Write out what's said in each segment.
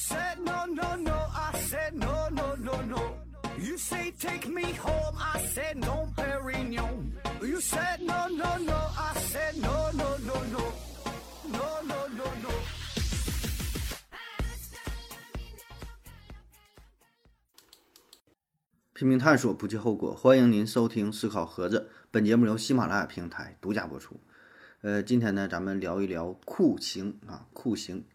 said no, no, no. I said no, no, no, no. You say take me home. I said no, Perignon. You said no, no, no. I said no, no, no, no. No, no, no, no. 拼命探索，不计后果。欢迎您收听《思考盒子》，本节目由喜马拉雅平台独家播出。呃，今天呢，咱们聊一聊酷刑啊，酷刑。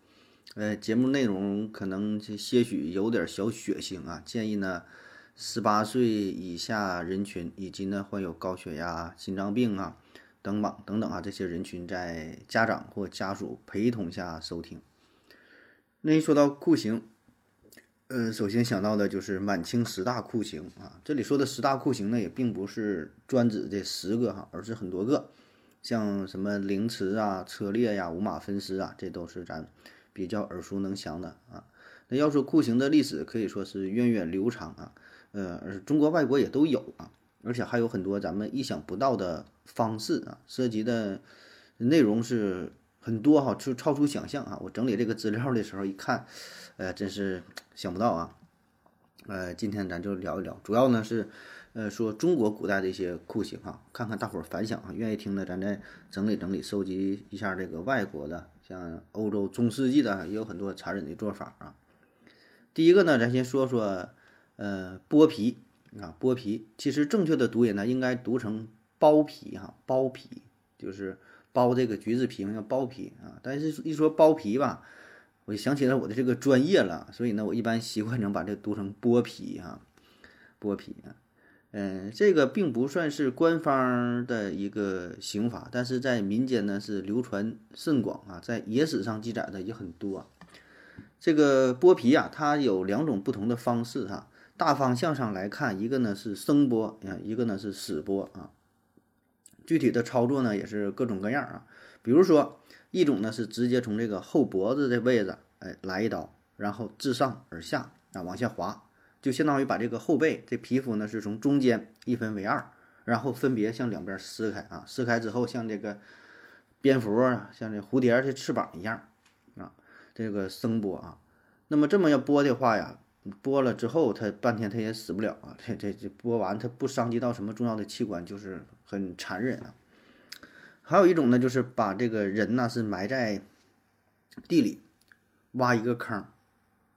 呃，节目内容可能些许有点小血腥啊，建议呢，十八岁以下人群以及呢患有高血压、心脏病啊等等等等啊这些人群在家长或家属陪同下收听。那一说到酷刑。呃，首先想到的就是满清十大酷刑啊。这里说的十大酷刑呢，也并不是专指这十个哈，而是很多个，像什么凌迟啊、车裂呀、五马分尸啊，这都是咱比较耳熟能详的啊。那要说酷刑的历史，可以说是源远流长啊。呃，而中国、外国也都有啊，而且还有很多咱们意想不到的方式啊，涉及的内容是很多哈，就超出想象啊。我整理这个资料的时候一看。呃，真是想不到啊！呃，今天咱就聊一聊，主要呢是，呃，说中国古代的一些酷刑啊，看看大伙儿反响啊，愿意听的，咱再整理整理，收集一下这个外国的，像欧洲中世纪的，也有很多残忍的做法啊。第一个呢，咱先说说，呃，剥皮啊，剥皮，其实正确的读音呢，应该读成剥皮哈，剥皮就是剥这个橘子皮，叫剥皮啊，但是一说剥皮吧。我就想起了我的这个专业了，所以呢，我一般习惯成把这读成剥皮哈，剥皮啊，嗯，这个并不算是官方的一个刑法，但是在民间呢是流传甚广啊，在野史上记载的也很多。这个剥皮啊，它有两种不同的方式哈，大方向上来看，一个呢是生剥啊，一个呢是死剥啊，具体的操作呢也是各种各样啊，比如说。一种呢是直接从这个后脖子的位置，哎，来一刀，然后自上而下啊往下滑，就相当于把这个后背这皮肤呢是从中间一分为二，然后分别向两边撕开啊，撕开之后像这个蝙蝠啊，像这蝴蝶的翅膀一样啊，这个声波啊。那么这么要剥的话呀，剥了之后它半天它也死不了啊，这这这剥完它不伤及到什么重要的器官，就是很残忍啊。还有一种呢，就是把这个人呢是埋在地里，挖一个坑，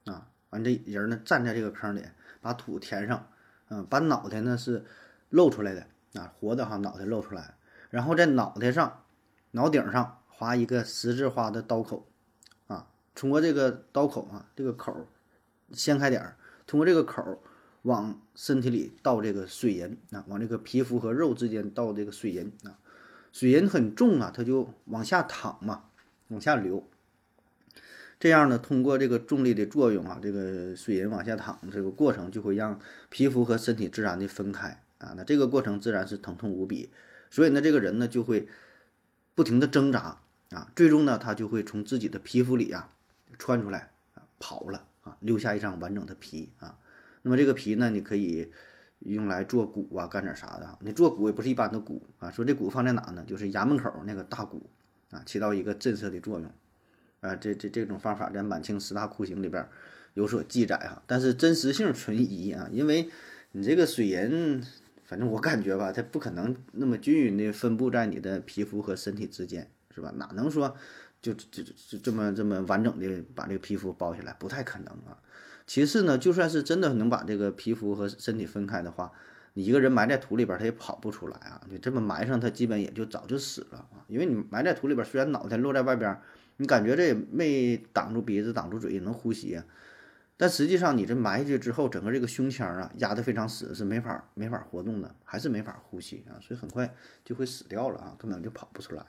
啊，完这人呢站在这个坑里，把土填上，嗯，把脑袋呢是露出来的，啊，活的哈，脑袋露出来，然后在脑袋上、脑顶上划一个十字花的刀口，啊，通过这个刀口啊，这个口掀开点儿，通过这个口往身体里倒这个水银，啊，往这个皮肤和肉之间倒这个水银，啊。水银很重啊，它就往下淌嘛，往下流。这样呢，通过这个重力的作用啊，这个水银往下淌这个过程就会让皮肤和身体自然的分开啊。那这个过程自然是疼痛无比，所以呢，这个人呢就会不停的挣扎啊，最终呢，他就会从自己的皮肤里啊窜出来啊，跑了啊，留下一张完整的皮啊。那么这个皮呢，你可以。用来做鼓啊，干点啥的？你做鼓也不是一般的鼓啊。说这鼓放在哪呢？就是衙门口那个大鼓啊，起到一个震慑的作用啊。这这这种方法在满清十大酷刑里边有所记载哈，但是真实性存疑啊。因为你这个水银，反正我感觉吧，它不可能那么均匀的分布在你的皮肤和身体之间，是吧？哪能说就就就这么这么完整的把这个皮肤包起来？不太可能啊。其次呢，就算是真的能把这个皮肤和身体分开的话，你一个人埋在土里边，他也跑不出来啊！你这么埋上，他基本也就早就死了啊！因为你埋在土里边，虽然脑袋落在外边，你感觉这也没挡住鼻子、挡住嘴，也能呼吸啊。但实际上，你这埋下去之后，整个这个胸腔啊压得非常死，是没法没法活动的，还是没法呼吸啊！所以很快就会死掉了啊，根本就跑不出来。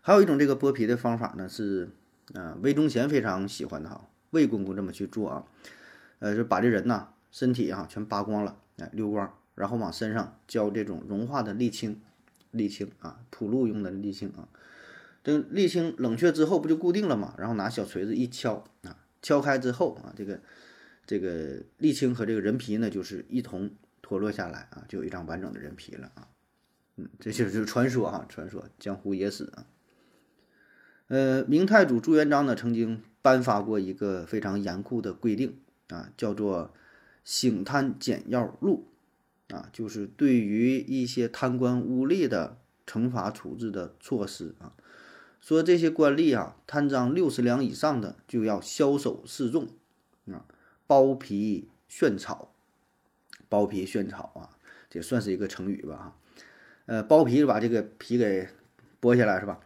还有一种这个剥皮的方法呢，是啊，魏忠贤非常喜欢的哈。魏公公这么去做啊，呃，就把这人呐身体啊全扒光了，哎，溜光，然后往身上浇这种融化的沥青，沥青啊，铺路用的沥青啊。这沥青冷却之后不就固定了吗？然后拿小锤子一敲啊，敲开之后啊，这个这个沥青和这个人皮呢就是一同脱落下来啊，就有一张完整的人皮了啊。嗯，这就是传说哈，传说江湖野史啊。呃，明太祖朱元璋呢曾经。颁发过一个非常严酷的规定啊，叫做“醒贪简要录”，啊，就是对于一些贪官污吏的惩罚处置的措施啊。说这些官吏啊，贪赃六十两以上的就要枭首示众啊，剥皮炫草，剥皮炫草啊，这算是一个成语吧哈。呃，剥皮把这个皮给剥下来是吧？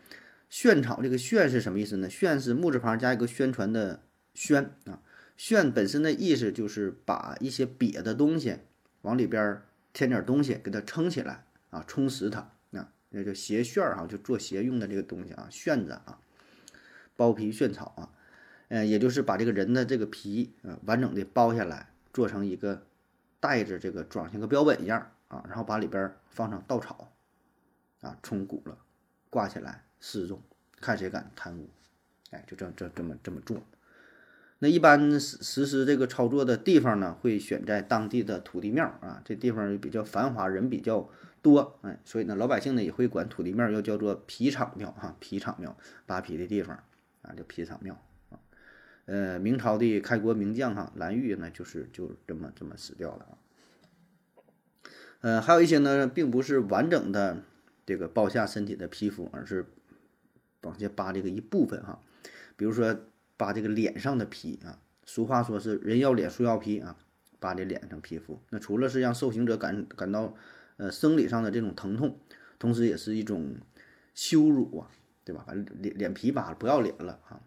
炫草这个炫是什么意思呢？炫是木字旁加一个宣传的宣啊。炫本身的意思就是把一些瘪的东西往里边添点东西，给它撑起来啊，充实它，那叫鞋楦儿哈，就做鞋用的这个东西啊，楦子啊，包皮楦草啊，呃，也就是把这个人的这个皮啊完整的包下来，做成一个袋子，这个装像个标本一样啊，然后把里边放上稻草啊，充鼓了，挂起来。示众，看谁敢贪污，哎，就这这这么这么做。那一般实实施这个操作的地方呢，会选在当地的土地庙啊，这地方比较繁华，人比较多，哎，所以呢，老百姓呢也会管土地庙要叫做皮场庙哈，皮场庙扒皮的地方啊，叫皮场庙啊。呃，明朝的开国名将哈蓝玉呢，就是就这么这么死掉了啊。呃，还有一些呢，并不是完整的这个剥下身体的皮肤，而是。往下扒这个一部分哈，比如说扒这个脸上的皮啊，俗话说是人要脸树要皮啊，扒这脸上皮肤，那除了是让受刑者感感到呃生理上的这种疼痛，同时也是一种羞辱啊，对吧？反正脸脸皮扒了，不要脸了啊。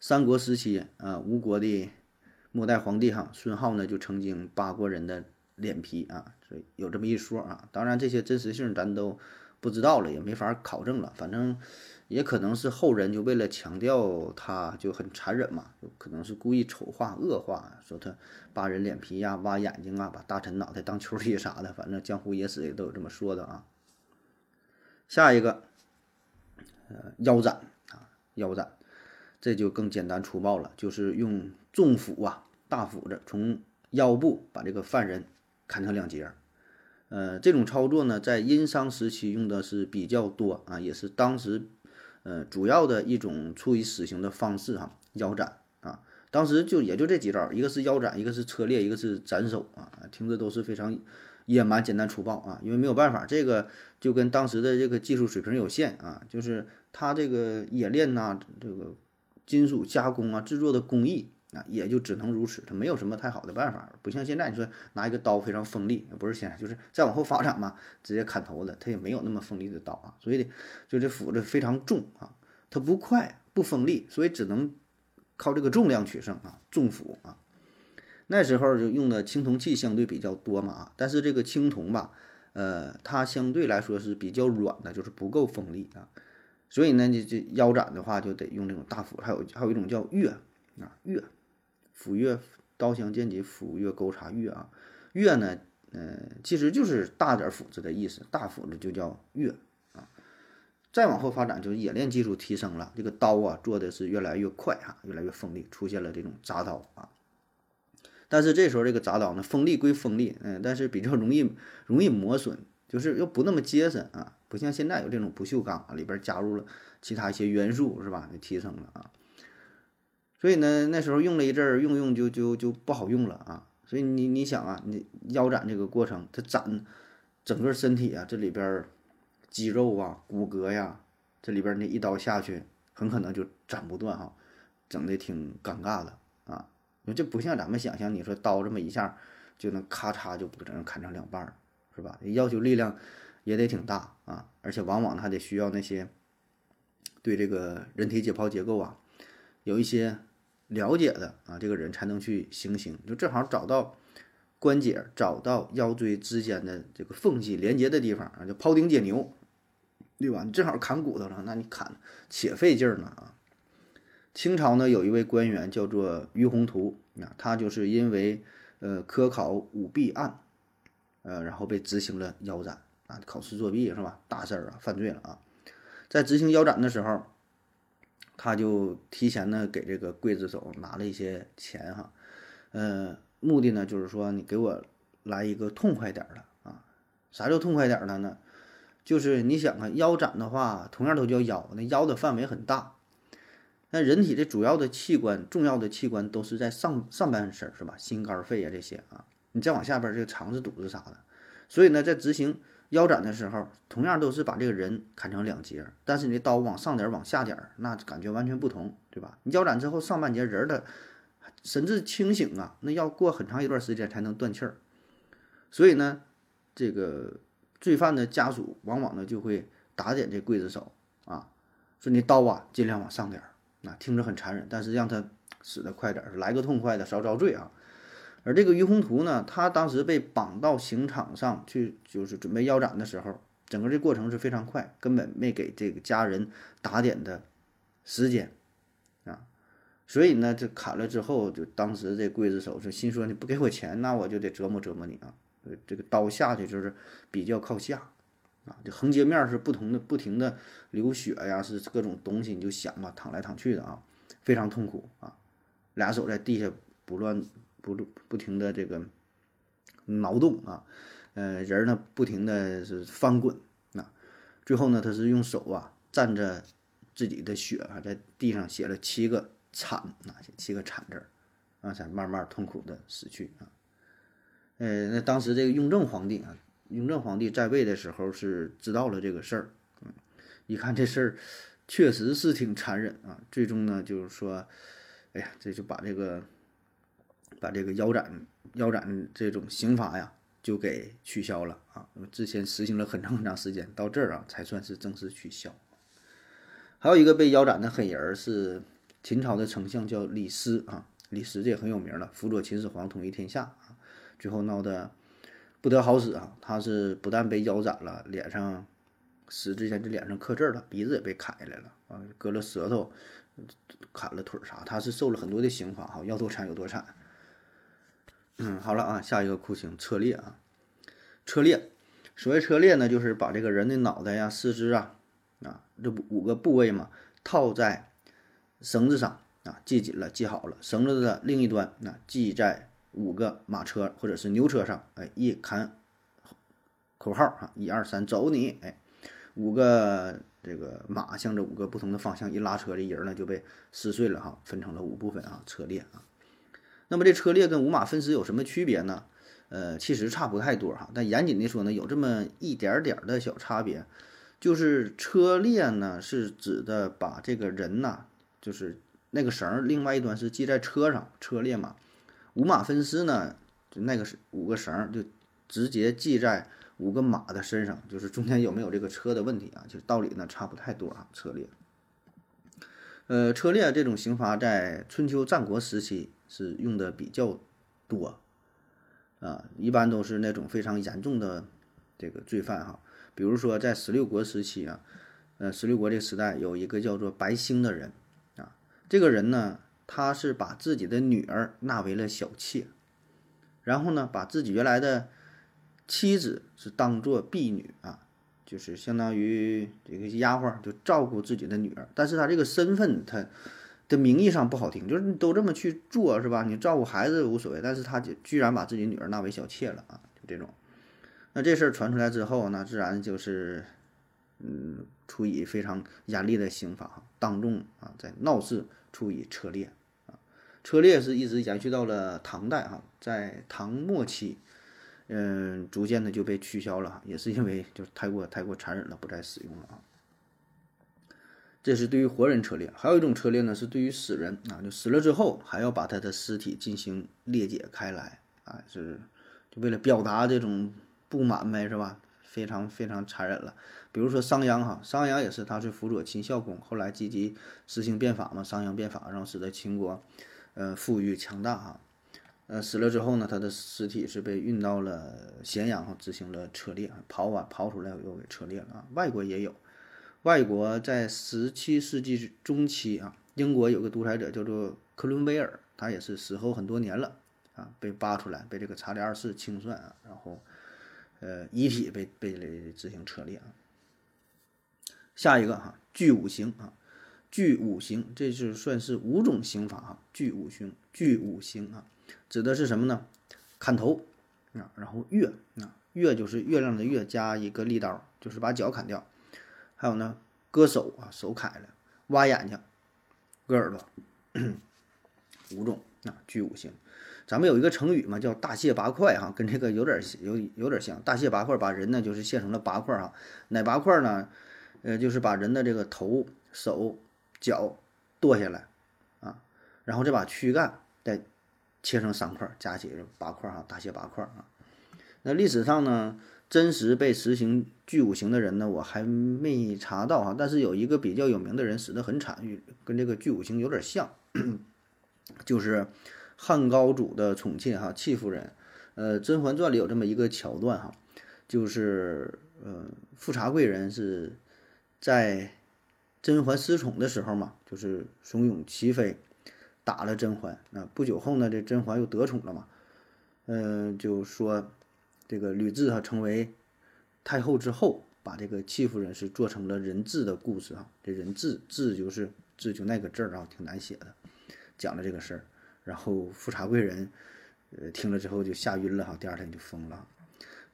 三国时期啊，吴国的末代皇帝哈孙皓呢，就曾经扒过人的脸皮啊，所以有这么一说啊。当然这些真实性咱都。不知道了，也没法考证了。反正也可能是后人就为了强调他就很残忍嘛，就可能是故意丑化、恶化，说他扒人脸皮呀、挖眼睛啊、把大臣脑袋当球踢啥的。反正江湖野史也都有这么说的啊。下一个，呃，腰斩啊，腰斩，这就更简单粗暴了，就是用重斧啊、大斧子从腰部把这个犯人砍成两截。呃，这种操作呢，在殷商时期用的是比较多啊，也是当时，呃，主要的一种处以死刑的方式哈，腰斩啊。当时就也就这几招，一个是腰斩，一个是车裂，一个是斩首啊，听着都是非常野蛮、简单粗暴啊。因为没有办法，这个就跟当时的这个技术水平有限啊，就是他这个冶炼呐，这个金属加工啊，制作的工艺。啊，也就只能如此，它没有什么太好的办法，不像现在你说拿一个刀非常锋利，不是现在，就是再往后发展嘛，直接砍头了，它也没有那么锋利的刀啊，所以就这斧子非常重啊，它不快不锋利，所以只能靠这个重量取胜啊，重斧啊。那时候就用的青铜器相对比较多嘛啊，但是这个青铜吧，呃，它相对来说是比较软的，就是不够锋利啊，所以呢，你这腰斩的话就得用这种大斧，还有还有一种叫钺啊钺。斧钺刀相剑戟，斧钺钩叉钺啊，钺呢，嗯，其实就是大点斧子的意思，大斧子就叫钺啊。再往后发展，就是冶炼技术提升了，这个刀啊做的是越来越快哈，越来越锋利，出现了这种铡刀啊。但是这时候这个铡刀呢，锋利归锋利，嗯，但是比较容易容易磨损，就是又不那么结实啊，不像现在有这种不锈钢啊，里边加入了其他一些元素是吧，就提升了啊。所以呢，那时候用了一阵儿，用用就就就不好用了啊。所以你你想啊，你腰斩这个过程，它斩整个身体啊，这里边肌肉啊、骨骼呀，这里边那一刀下去，很可能就斩不断哈，整的挺尴尬的啊。这不像咱们想象，你说刀这么一下就能咔嚓就把人砍成两半儿，是吧？要求力量也得挺大啊，而且往往还得需要那些对这个人体解剖结构啊有一些。了解的啊，这个人才能去行刑，就正好找到关节，找到腰椎之间的这个缝隙连接的地方啊，就庖丁解牛，对吧？你正好砍骨头了，那你砍且费劲儿呢啊。清朝呢有一位官员叫做于洪图啊，他就是因为呃科考舞弊案，呃然后被执行了腰斩啊，考试作弊是吧？大事儿啊，犯罪了啊，在执行腰斩的时候。他就提前呢给这个刽子手拿了一些钱哈，呃，目的呢就是说你给我来一个痛快点的啊，啥叫痛快点的呢？就是你想啊，腰斩的话，同样都叫腰，那腰的范围很大，那人体的主要的器官、重要的器官都是在上上半身，是吧？心、肝、肺啊这些啊，你再往下边这个肠子、肚子啥的。所以呢，在执行腰斩的时候，同样都是把这个人砍成两截，但是你的刀往上点、往下点，那感觉完全不同，对吧？你腰斩之后，上半截人的神志清醒啊，那要过很长一段时间才能断气儿。所以呢，这个罪犯的家属往往呢就会打点这刽子手啊，说你刀啊尽量往上点，那听着很残忍，但是让他死得快点，来个痛快的，少遭罪啊。而这个于宏图呢，他当时被绑到刑场上去，就是准备腰斩的时候，整个这过程是非常快，根本没给这个家人打点的时间啊。所以呢，这砍了之后，就当时这刽子手就心说：“你不给我钱，那我就得折磨折磨你啊！”这个刀下去就是比较靠下啊，这横截面是不同的，不停的流血呀，是各种东西，你就想吧，躺来躺去的啊，非常痛苦啊。俩手在地下不乱。不不停的这个挠动啊，呃，人呢不停的是翻滚啊，最后呢，他是用手啊蘸着自己的血啊，在地上写了七个惨啊，写七个惨字儿啊，才慢慢痛苦的死去啊。呃，那当时这个雍正皇帝啊，雍正皇帝在位的时候是知道了这个事儿，嗯，一看这事儿确实是挺残忍啊，最终呢就是说，哎呀，这就把这个。把这个腰斩、腰斩这种刑罚呀，就给取消了啊！之前实行了很长很长时间，到这儿啊才算是正式取消。还有一个被腰斩的狠人是秦朝的丞相，叫李斯啊。李斯这也很有名了，辅佐秦始皇统一天下啊，最后闹得不得好死啊！他是不但被腰斩了，脸上死之前这脸上刻字了，鼻子也被砍下来了啊，割了舌头，砍了腿啥，他是受了很多的刑罚哈，要多惨有多惨。嗯，好了啊，下一个酷刑车裂啊，车裂，所谓车裂呢，就是把这个人的脑袋呀、四肢啊，啊，这五个部位嘛，套在绳子上啊，系紧了，系好了，绳子的另一端那系在五个马车或者是牛车上，哎，一砍口号啊，一二三，走你，哎，五个这个马向着五个不同的方向一拉车，这人呢就被撕碎了哈，分成了五部分啊，车裂啊。那么这车裂跟五马分尸有什么区别呢？呃，其实差不太多哈，但严谨的说呢，有这么一点点的小差别，就是车裂呢是指的把这个人呐，就是那个绳另外一端是系在车上，车裂嘛。五马分尸呢，就那个是五个绳就直接系在五个马的身上，就是中间有没有这个车的问题啊？就道理呢差不太多啊，车裂。呃，车裂这种刑罚在春秋战国时期。是用的比较多，啊，一般都是那种非常严重的这个罪犯哈，比如说在十六国时期啊，呃，十六国这个时代有一个叫做白兴的人啊，这个人呢，他是把自己的女儿纳为了小妾，然后呢，把自己原来的妻子是当做婢女啊，就是相当于这个丫鬟，就照顾自己的女儿，但是他这个身份他。这名义上不好听，就是你都这么去做是吧？你照顾孩子无所谓，但是他就居然把自己女儿纳为小妾了啊！就这种，那这事儿传出来之后，那自然就是，嗯，处以非常严厉的刑罚，当众啊，在闹市处以车裂啊。车裂是一直延续到了唐代哈，在唐末期，嗯，逐渐的就被取消了，也是因为就太过太过残忍了，不再使用了啊。这是对于活人车裂，还有一种车裂呢，是对于死人啊，就死了之后还要把他的尸体进行裂解开来啊，是就为了表达这种不满呗，是吧？非常非常残忍了。比如说商鞅哈，商鞅也是，他是辅佐秦孝公，后来积极实行变法嘛，商鞅变法，然后使得秦国呃富裕强大哈。呃，死了之后呢，他的尸体是被运到了咸阳哈，执行了车裂，刨完刨出来又给车裂了啊。外国也有。外国在十七世纪中期啊，英国有个独裁者叫做克伦威尔，他也是死后很多年了啊，被扒出来，被这个查理二世清算啊，然后呃遗体被被执行车裂啊。下一个哈，具五刑啊，具五刑，这就算是五种刑法哈，具五刑，具五刑啊，指的是什么呢？砍头啊，然后月啊，月就是月亮的月加一个利刀，就是把脚砍掉。还有呢，割手啊，手砍了；挖眼睛，割耳朵，五种啊，具五行。咱们有一个成语嘛，叫大卸八块哈，跟这个有点有有点像。大卸八块，把人呢就是卸成了八块哈。哪八块呢？呃，就是把人的这个头、手、脚剁下来啊，然后再把躯干再切成三块，加起来八块哈，大卸八块啊。那历史上呢，真实被实行巨五行的人呢，我还没查到哈。但是有一个比较有名的人死得很惨，跟这个巨五行有点像，就是。汉高祖的宠妾哈，戚夫人，呃，《甄嬛传》里有这么一个桥段哈，就是呃，富察贵人是在甄嬛失宠的时候嘛，就是怂恿齐妃打了甄嬛。那不久后呢，这甄嬛又得宠了嘛，嗯，就说这个吕雉哈成为太后之后，把这个戚夫人是做成了人质的故事哈。这人质质就是质就那个字儿啊，挺难写的，讲了这个事儿。然后富察贵人，呃，听了之后就吓晕了哈，第二天就疯了。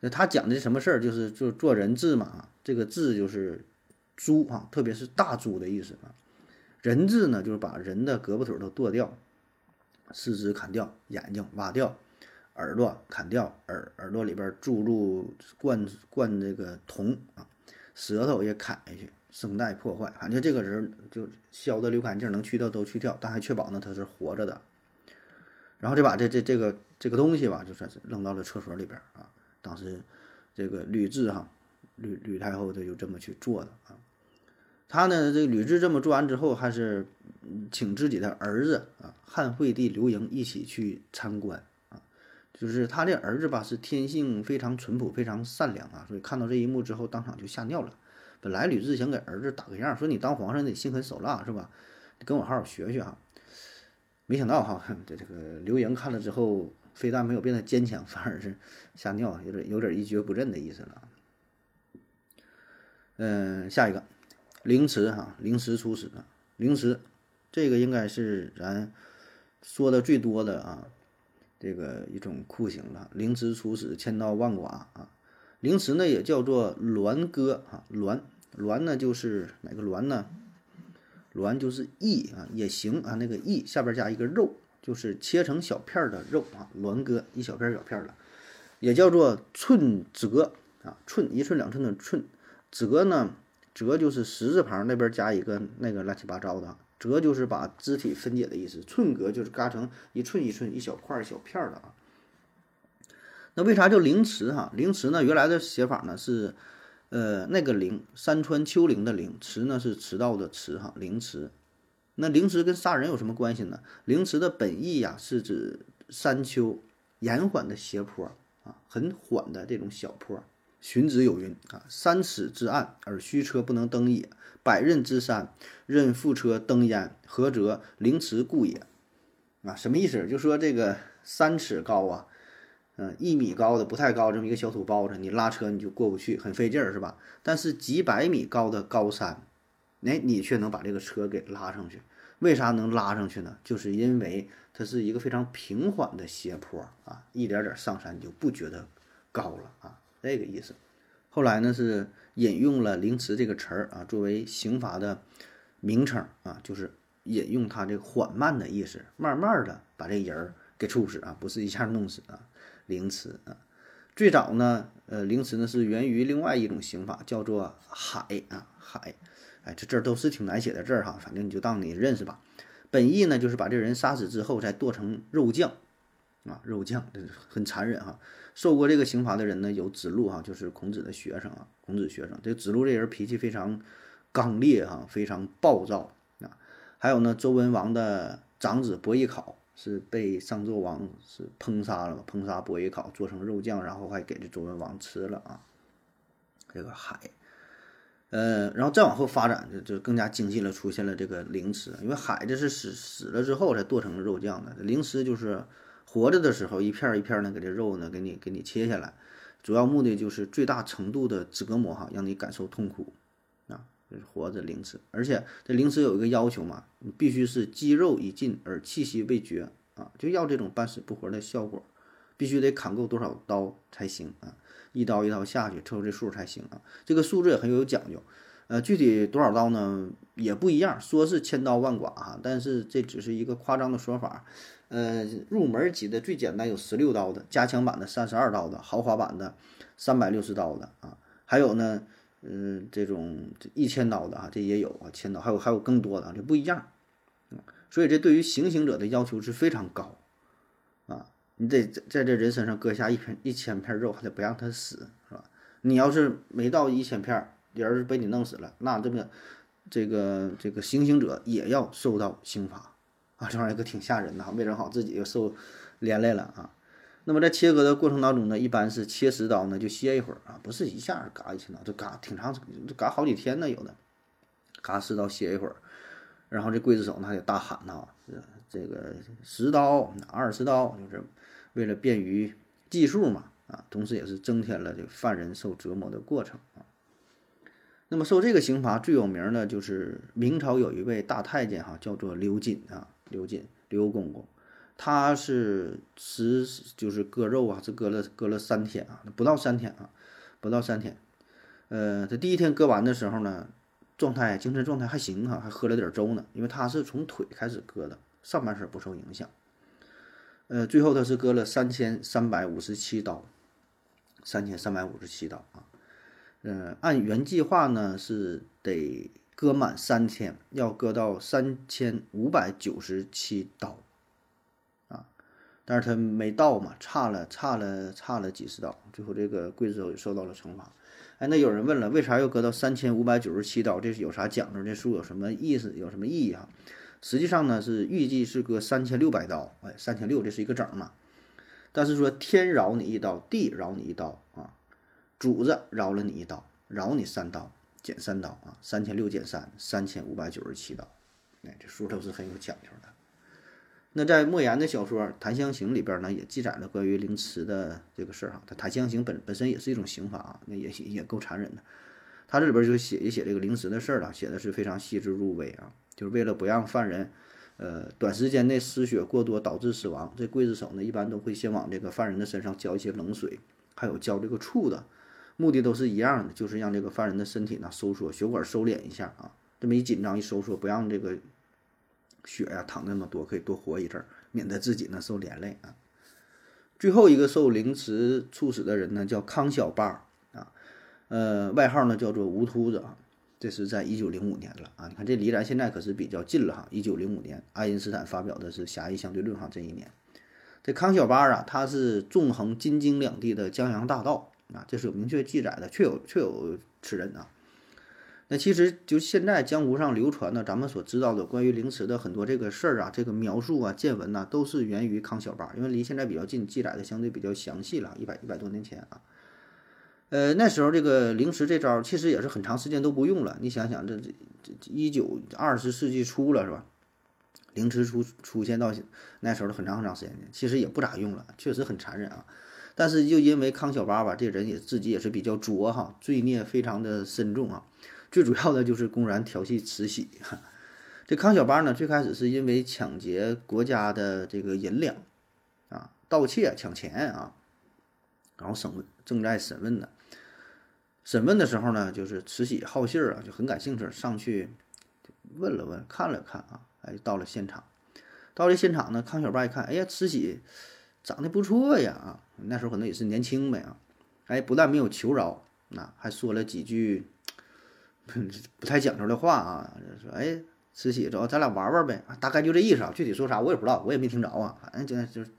那他讲的什么事儿？就是就做人质嘛，这个质就是猪啊，特别是大猪的意思啊。人质呢，就是把人的胳膊腿都剁掉，四肢砍掉，眼睛挖掉，耳朵砍掉，耳耳朵里边注入灌灌这个铜啊，舌头也砍下去，声带破坏，反正这个人就削的流干净，能去掉都去掉，但还确保呢他是活着的。然后就把这这这个这个东西吧，就算是扔到了厕所里边啊。当时这个吕雉哈，吕吕太后她就这么去做的啊。她呢，这个吕雉这么做完之后，还是请自己的儿子啊，汉惠帝刘盈一起去参观。就是他的儿子吧，是天性非常淳朴、非常善良啊，所以看到这一幕之后，当场就吓尿了。本来吕雉想给儿子打个样，说你当皇上得心狠手辣是吧？跟我好好学学哈。没想到哈，这这个刘盈看了之后，非但没有变得坚强，反而是吓尿，有点有点一蹶不振的意思了。嗯，下一个，凌迟哈，凌迟处死，凌迟，这个应该是咱说的最多的啊，这个一种酷刑了。凌迟处死，千刀万剐啊。凌迟呢也叫做栾割啊，栾栾呢就是哪个栾呢？栾就是翼啊，也行啊。那个翼下边加一个肉，就是切成小片的肉啊。栾割一小片小片的，也叫做寸折啊。寸一寸两寸的寸，折呢，折就是十字旁那边加一个那个乱七八糟的，折就是把肢体分解的意思。寸格就是嘎成一寸一寸一小块一小片的啊。那为啥叫凌迟哈？凌迟呢，原来的写法呢是。呃，那个陵，山川丘陵的陵，迟呢是迟到的迟哈，陵迟。那陵迟跟杀人有什么关系呢？陵迟的本意呀，是指山丘延缓的斜坡啊，很缓的这种小坡。荀子有云啊：“三尺之岸而虚车不能登也，百仞之山任负车登焉，何则？陵迟故也。”啊，什么意思？就说这个三尺高啊。嗯，一米高的不太高，这么一个小土包子，你拉车你就过不去，很费劲儿，是吧？但是几百米高的高山，哎，你却能把这个车给拉上去。为啥能拉上去呢？就是因为它是一个非常平缓的斜坡啊，一点点上山你就不觉得高了啊，这个意思。后来呢是引用了凌迟这个词儿啊，作为刑罚的名称啊，就是引用它这个缓慢的意思，慢慢的把这人儿给处死啊，不是一下弄死啊。凌迟啊，最早呢，呃，凌迟呢是源于另外一种刑法，叫做海啊海，哎，这字儿都是挺难写的字儿哈，反正你就当你认识吧。本意呢就是把这人杀死之后再剁成肉酱，啊，肉酱，这很残忍哈。受过这个刑罚的人呢有子路哈，就是孔子的学生啊，孔子学生。这子路这人脾气非常刚烈哈，非常暴躁啊。还有呢，周文王的长子伯邑考。是被商纣王是烹杀了嘛，烹杀伯邑考做成肉酱，然后还给这周文王吃了啊。这个海，呃，然后再往后发展就就更加精细了，出现了这个凌迟，因为海这是死死了之后才剁成肉酱的，凌迟就是活着的时候一片一片的给这肉呢给你给你切下来，主要目的就是最大程度的折磨哈，让你感受痛苦。啊就是活着凌迟，而且这凌迟有一个要求嘛，你必须是肌肉已尽而气息未绝啊，就要这种半死不活的效果，必须得砍够多少刀才行啊，一刀一刀下去凑这数才行啊。这个数字也很有讲究，呃，具体多少刀呢也不一样，说是千刀万剐哈，但是这只是一个夸张的说法。呃，入门级的最简单有十六刀的，加强版的三十二刀的，豪华版的三百六十刀的啊，还有呢，嗯，这种一千刀的啊，这也有啊，千刀，还有还有更多的，这不一样。所以这对于行刑者的要求是非常高啊，你得在在这人身上割下一片一千片肉，还得不让他死，是吧？你要是没到一千片，别人被你弄死了，那这个这个这个行刑者也要受到刑罚。啊，这玩意儿可挺吓人的哈，没整好自己又受连累了啊。那么在切割的过程当中呢，一般是切十刀呢就歇一会儿啊，不是一下嘎一千刀，就嘎挺长，就嘎好几天呢有的，嘎十刀歇一会儿，然后这刽子手呢还得大喊呐，这个十刀、二十刀，就是为了便于计数嘛啊，同时也是增添了这犯人受折磨的过程啊。那么受这个刑罚最有名的就是明朝有一位大太监哈，叫做刘瑾啊。刘瑾，刘公公，他是吃就是割肉啊，是割了割了三天啊，不到三天啊，不到三天。呃，他第一天割完的时候呢，状态精神状态还行哈，还喝了点粥呢，因为他是从腿开始割的，上半身不受影响。呃，最后他是割了三千三百五十七刀，三千三百五十七刀啊。呃，按原计划呢是得。割满三天，要割到三千五百九十七刀，啊，但是他没到嘛，差了差了差了几十刀，最后这个刽子手也受到了惩罚。哎，那有人问了，为啥要割到三千五百九十七刀？这是有啥讲究？这数有什么意思？有什么意义啊？实际上呢，是预计是割三千六百刀，哎，三千六这是一个整嘛。但是说天饶你一刀，地饶你一刀啊，主子饶了你一刀，饶你三刀。减三刀啊，三千六减三，三千五百九十七刀，哎，这数都是很有讲究的。那在莫言的小说《檀香刑》里边呢，也记载了关于凌迟的这个事儿哈。他檀香刑本本身也是一种刑罚啊，那也也够残忍的。他这里边就写一写这个凌迟的事儿了，写的是非常细致入微啊，就是为了不让犯人呃短时间内失血过多导致死亡，这刽子手呢一般都会先往这个犯人的身上浇一些冷水，还有浇这个醋的。目的都是一样的，就是让这个犯人的身体呢收缩，血管收敛一下啊。这么一紧张一收缩，不让这个血呀淌那么多，可以多活一阵儿，免得自己呢受连累啊。最后一个受凌迟处死的人呢叫康小八啊，呃，外号呢叫做吴秃子啊。这是在一九零五年了啊。你看这离咱现在可是比较近了哈。一九零五年，爱因斯坦发表的是狭义相对论哈。这一年，这康小八啊，他是纵横京津两地的江洋大盗。啊，这是有明确记载的，确有确有此人啊。那其实就现在江湖上流传的，咱们所知道的关于凌迟的很多这个事儿啊，这个描述啊、见闻呐，都是源于康小八，因为离现在比较近，记载的相对比较详细了，一百一百多年前啊。呃，那时候这个凌迟这招其实也是很长时间都不用了。你想想，这这这一九二十世纪初了是吧？凌迟出出现到那时候的很长很长时间其实也不咋用了，确实很残忍啊。但是就因为康小八吧，这人也自己也是比较拙哈，罪孽非常的深重啊。最主要的就是公然调戏慈禧。这康小八呢，最开始是因为抢劫国家的这个银两啊，盗窃抢钱啊，然后审问正在审问呢。审问的时候呢，就是慈禧好信儿啊，就很感兴趣，上去问了问，看了看啊，哎，到了现场。到了现场呢，康小八一看，哎呀，慈禧。长得不错呀啊，那时候可能也是年轻呗啊，哎，不但没有求饶，那还说了几句不太讲究的话啊，就说哎，慈禧走，咱俩玩玩呗，大概就这意思啊，具体说啥我也不知道，我也没听着啊，反正就就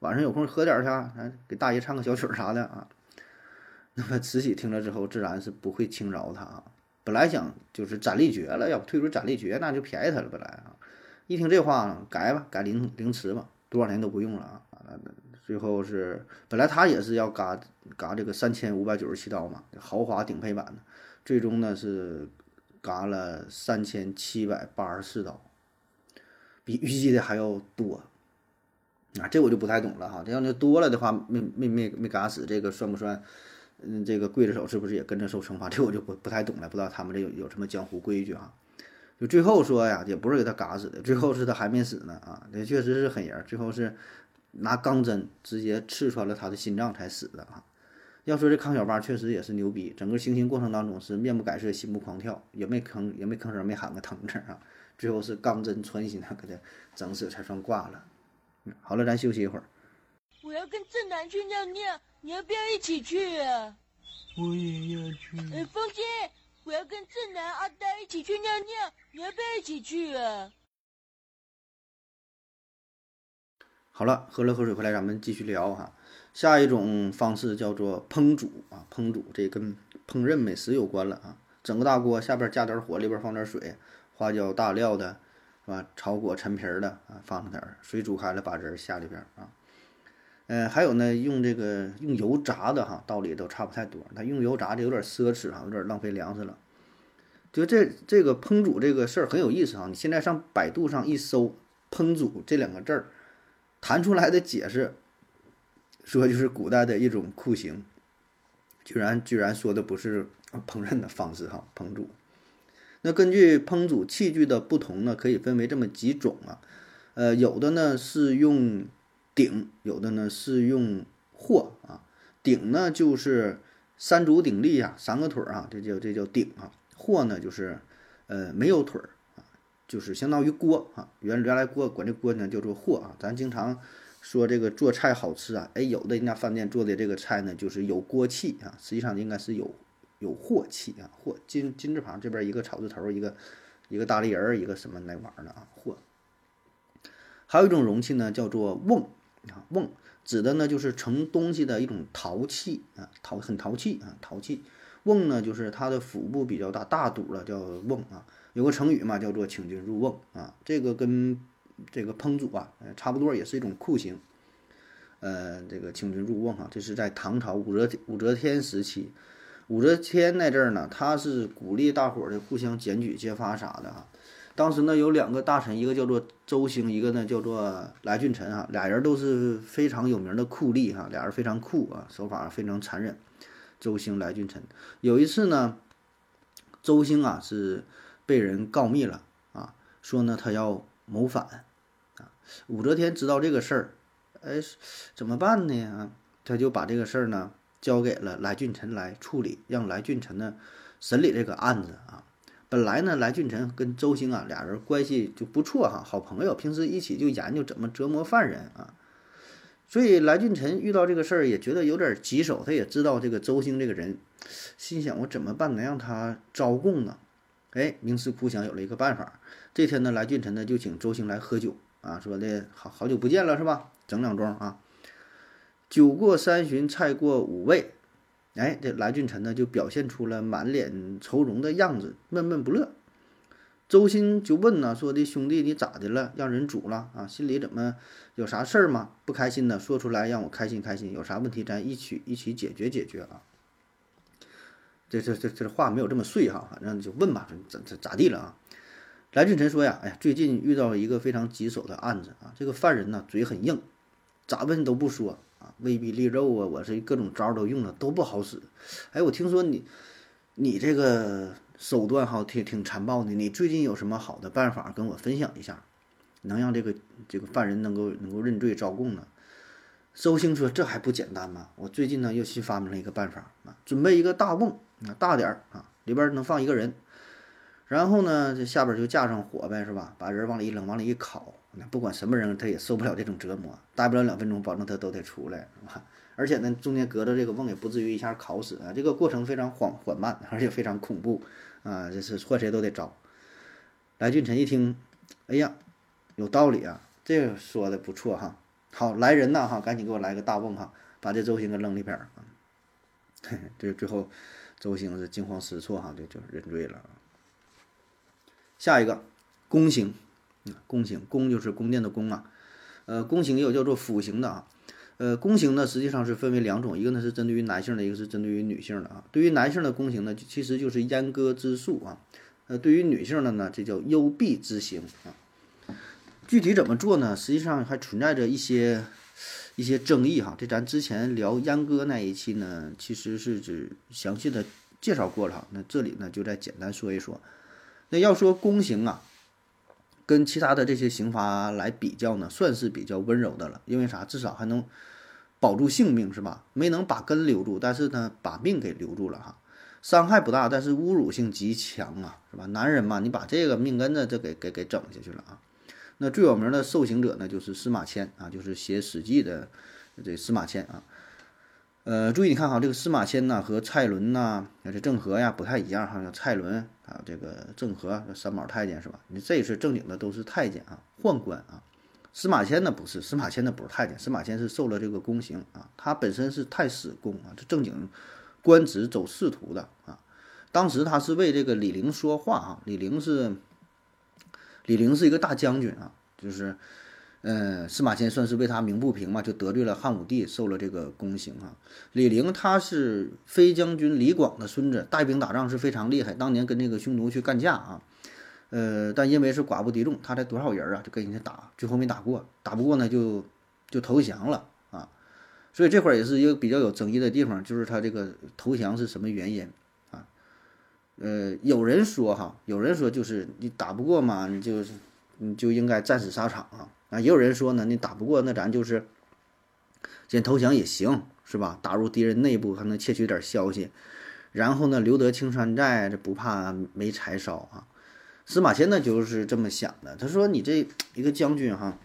晚上有空喝点去，啊，给大爷唱个小曲啥的啊。那么慈禧听了之后，自然是不会轻饶他啊。本来想就是斩立决了，要不退出斩立决，那就便宜他了。本来啊，一听这话，改吧，改凌凌迟吧，多少年都不用了啊。最后是本来他也是要嘎嘎这个三千五百九十七刀嘛，豪华顶配版的，最终呢是嘎了三千七百八十四刀，比预计的还要多啊！这我就不太懂了哈。这要那多了的话，没没没没嘎死，这个算不算？嗯，这个刽子手是不是也跟着受惩罚？这我就不不太懂了，不知道他们这有有什么江湖规矩哈。就最后说呀，也不是给他嘎死的，最后是他还没死呢啊！这确实是狠人，最后是。拿钢针直接刺穿了他的心脏才死的啊！要说这康小八确实也是牛逼，整个行刑过程当中是面不改色、心不狂跳，也没吭也没吭声，没喊个疼字啊。最后是钢针穿心啊，给他整死才算挂了。嗯，好了，咱休息一会儿。我要跟正南去尿尿，你要不要一起去啊？我也要去。呃，风心，我要跟正南、阿呆一起去尿尿，你要不要一起去啊？好了，喝了口水回来，咱们继续聊哈。下一种方式叫做烹煮啊，烹煮这跟烹饪美食有关了啊。整个大锅，下边加点火，里边放点水，花椒大料的，是吧？炒果陈皮的啊，放上点儿水煮开了，把仁儿下里边啊。呃，还有呢，用这个用油炸的哈，道理都差不太多。他用油炸的有点奢侈哈，有点浪费粮食了。就这这个烹煮这个事儿很有意思啊。你现在上百度上一搜“烹煮”这两个字儿，弹出来的解释。说就是古代的一种酷刑，居然居然说的不是烹饪的方式哈，烹煮。那根据烹煮器具的不同呢，可以分为这么几种啊，呃，有的呢是用鼎，有的呢是用鑊啊。鼎呢就是三足鼎立啊，三个腿儿啊，这叫这叫鼎啊。鑊呢就是呃没有腿儿，就是相当于锅啊。原原来锅管这锅呢叫做镬啊，咱经常。说这个做菜好吃啊，哎，有的人家饭店做的这个菜呢，就是有锅气啊，实际上应该是有有货气啊，货金金字旁这边一个草字头，一个一个大立人，一个什么那玩意儿的啊，货。还有一种容器呢，叫做瓮啊，瓮指的呢就是盛东西的一种陶器啊，陶很陶器啊，陶器。瓮呢就是它的腹部比较大，大肚了叫瓮啊。有个成语嘛，叫做请君入瓮啊，这个跟。这个烹煮啊，差不多也是一种酷刑。呃，这个请君入瓮啊，这是在唐朝武则武则天时期。武则天那阵儿呢，他是鼓励大伙儿的互相检举揭发啥的啊。当时呢，有两个大臣，一个叫做周兴，一个呢叫做来俊臣啊，俩人都是非常有名的酷吏哈，俩人非常酷啊，手法非常残忍。周兴、来俊臣有一次呢，周兴啊是被人告密了啊，说呢他要谋反。啊武则天知道这个事儿，哎，怎么办呢？啊，他就把这个事儿呢交给了来俊臣来处理，让来俊臣呢审理这个案子啊。本来呢，来俊臣跟周兴啊俩人关系就不错哈，好朋友，平时一起就研究怎么折磨犯人啊。所以来俊臣遇到这个事儿也觉得有点棘手，他也知道这个周兴这个人，心想我怎么办能让他招供呢？哎，冥思苦想有了一个办法。这天呢，来俊臣呢就请周兴来喝酒。啊，说的好好久不见了是吧？整两盅啊。酒过三巡，菜过五味，哎，这来俊臣呢就表现出了满脸愁容的样子，闷闷不乐。周兴就问呢，说的兄弟你咋的了？让人煮了啊？心里怎么有啥事儿吗？不开心呢？说出来让我开心开心。有啥问题咱一起一起解决解决啊。这这这这话没有这么碎哈，反正就问吧，咋咋咋地了啊？来俊臣说呀，哎呀，最近遇到一个非常棘手的案子啊，这个犯人呢嘴很硬，咋问都不说啊，威逼利诱啊，我是各种招都用了，都不好使。哎，我听说你，你这个手段哈挺挺残暴的，你最近有什么好的办法跟我分享一下，能让这个这个犯人能够能够认罪招供呢？周兴说，这还不简单吗？我最近呢又新发明了一个办法啊，准备一个大瓮啊，大点儿啊，里边能放一个人。然后呢，这下边就架上火呗，是吧？把人往里一扔，往里一烤，那不管什么人，他也受不了这种折磨，待不了两分钟，保证他都得出来，是吧？而且呢，中间隔着这个瓮也不至于一下烤死啊，这个过程非常缓缓慢，而且非常恐怖啊，这是换谁都得招。来俊臣一听，哎呀，有道理啊，这个说的不错哈。好，来人呐哈，赶紧给我来个大瓮哈，把这周兴给扔里边儿啊。这最后周兴是惊慌失措哈，就就认罪了。下一个，宫刑，宫刑，宫就是宫殿的宫啊，呃，宫刑也有叫做腐刑的啊，呃，宫刑呢实际上是分为两种，一个呢是针对于男性的，一个是针对于女性的啊。对于男性的宫刑呢，其实就是阉割之术啊，呃，对于女性的呢，这叫幽闭之刑啊。具体怎么做呢？实际上还存在着一些一些争议哈。这咱之前聊阉割那一期呢，其实是指详细的介绍过了哈。那这里呢，就再简单说一说。那要说宫刑啊，跟其他的这些刑罚来比较呢，算是比较温柔的了。因为啥？至少还能保住性命是吧？没能把根留住，但是呢，把命给留住了哈。伤害不大，但是侮辱性极强啊，是吧？男人嘛，你把这个命根子这给给给整下去了啊。那最有名的受刑者呢，就是司马迁啊，就是写《史记》的这司马迁啊。呃，注意你看哈，这个司马迁呢和蔡伦呐、这郑和呀不太一样哈。蔡伦啊，这个郑和三宝太监是吧？你这是正经的都是太监啊，宦官啊。司马迁呢不是，司马迁呢不是太监，司马迁是受了这个宫刑啊，他本身是太史公啊，这正经官职走仕途的啊。当时他是为这个李陵说话啊，李陵是李陵是一个大将军啊，就是。嗯，司马迁算是为他鸣不平嘛，就得罪了汉武帝，受了这个宫刑啊。李陵他是飞将军李广的孙子，带兵打仗是非常厉害，当年跟那个匈奴去干架啊。呃，但因为是寡不敌众，他才多少人啊，就跟人家打，最后没打过，打不过呢就就投降了啊。所以这块儿也是一个比较有争议的地方，就是他这个投降是什么原因？呃，有人说哈，有人说就是你打不过嘛，你就是你就应该战死沙场啊。啊，也有人说呢，你打不过，那咱就是先投降也行，是吧？打入敌人内部，还能窃取点消息，然后呢，留得青山在，这不怕没柴烧啊。司马迁呢就是这么想的，他说：“你这一个将军哈，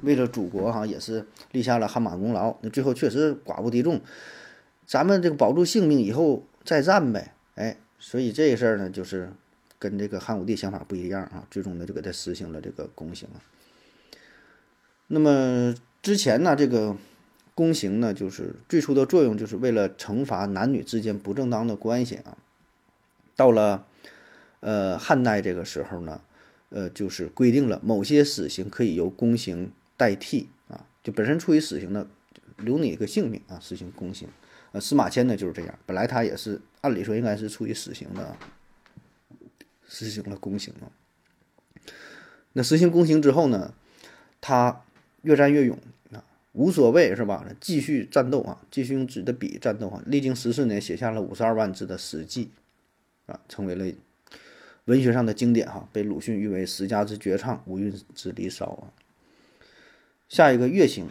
为了祖国哈，也是立下了汗马功劳。那最后确实寡不敌众，咱们这个保住性命以后再战呗。哎，所以这个事儿呢，就是跟这个汉武帝想法不一样啊，最终呢就给他实行了这个宫刑啊。”那么之前呢，这个宫刑呢，就是最初的作用就是为了惩罚男女之间不正当的关系啊。到了呃汉代这个时候呢，呃就是规定了某些死刑可以由宫刑代替啊，就本身处于死刑的留你一个性命啊，实行宫刑。呃，司马迁呢就是这样，本来他也是按理说应该是处于死刑的，实行了宫刑啊。那实行宫刑之后呢，他。越战越勇啊，无所谓是吧？继续战斗啊，继续用纸的笔战斗啊。历经十四年，写下了五十二万字的《史记》，啊，成为了文学上的经典哈，被鲁迅誉为史家之绝唱，五韵之离骚啊。下一个月刑，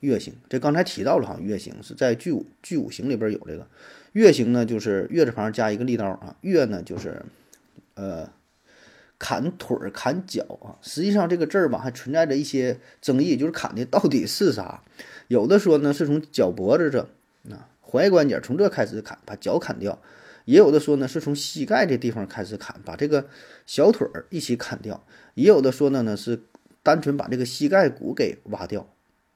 月刑，这刚才提到了哈，月刑是在巨五巨五刑里边有这个月刑呢，就是月字旁加一个利刀啊，月呢就是呃。砍腿儿、砍脚啊，实际上这个字儿吧，还存在着一些争议，就是砍的到底是啥？有的说呢，是从脚脖子这啊踝关节从这开始砍，把脚砍掉；也有的说呢，是从膝盖这地方开始砍，把这个小腿儿一起砍掉；也有的说呢呢，是单纯把这个膝盖骨给挖掉。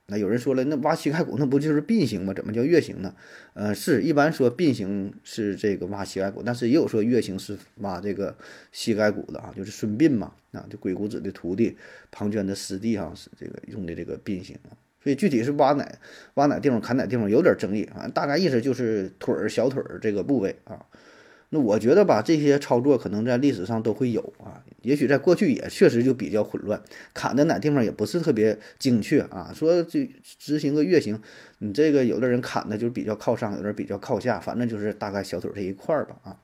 那有人说了，那挖膝盖骨那不就是并行吗？怎么叫月刑呢？呃，是一般说并行是这个挖膝盖骨，但是也有说月刑是挖这个膝盖骨的啊，就是孙膑嘛，啊，就鬼谷子的徒弟庞涓的师弟啊，是这个用的这个并行啊。所以具体是挖哪挖哪地方砍哪地方有点争议啊，大概意思就是腿儿小腿儿这个部位啊。那我觉得吧，这些操作可能在历史上都会有啊，也许在过去也确实就比较混乱，砍的哪地方也不是特别精确啊。说就执行个月刑，你这个有的人砍的就是比较靠上，有的人比较靠下，反正就是大概小腿这一块儿吧啊。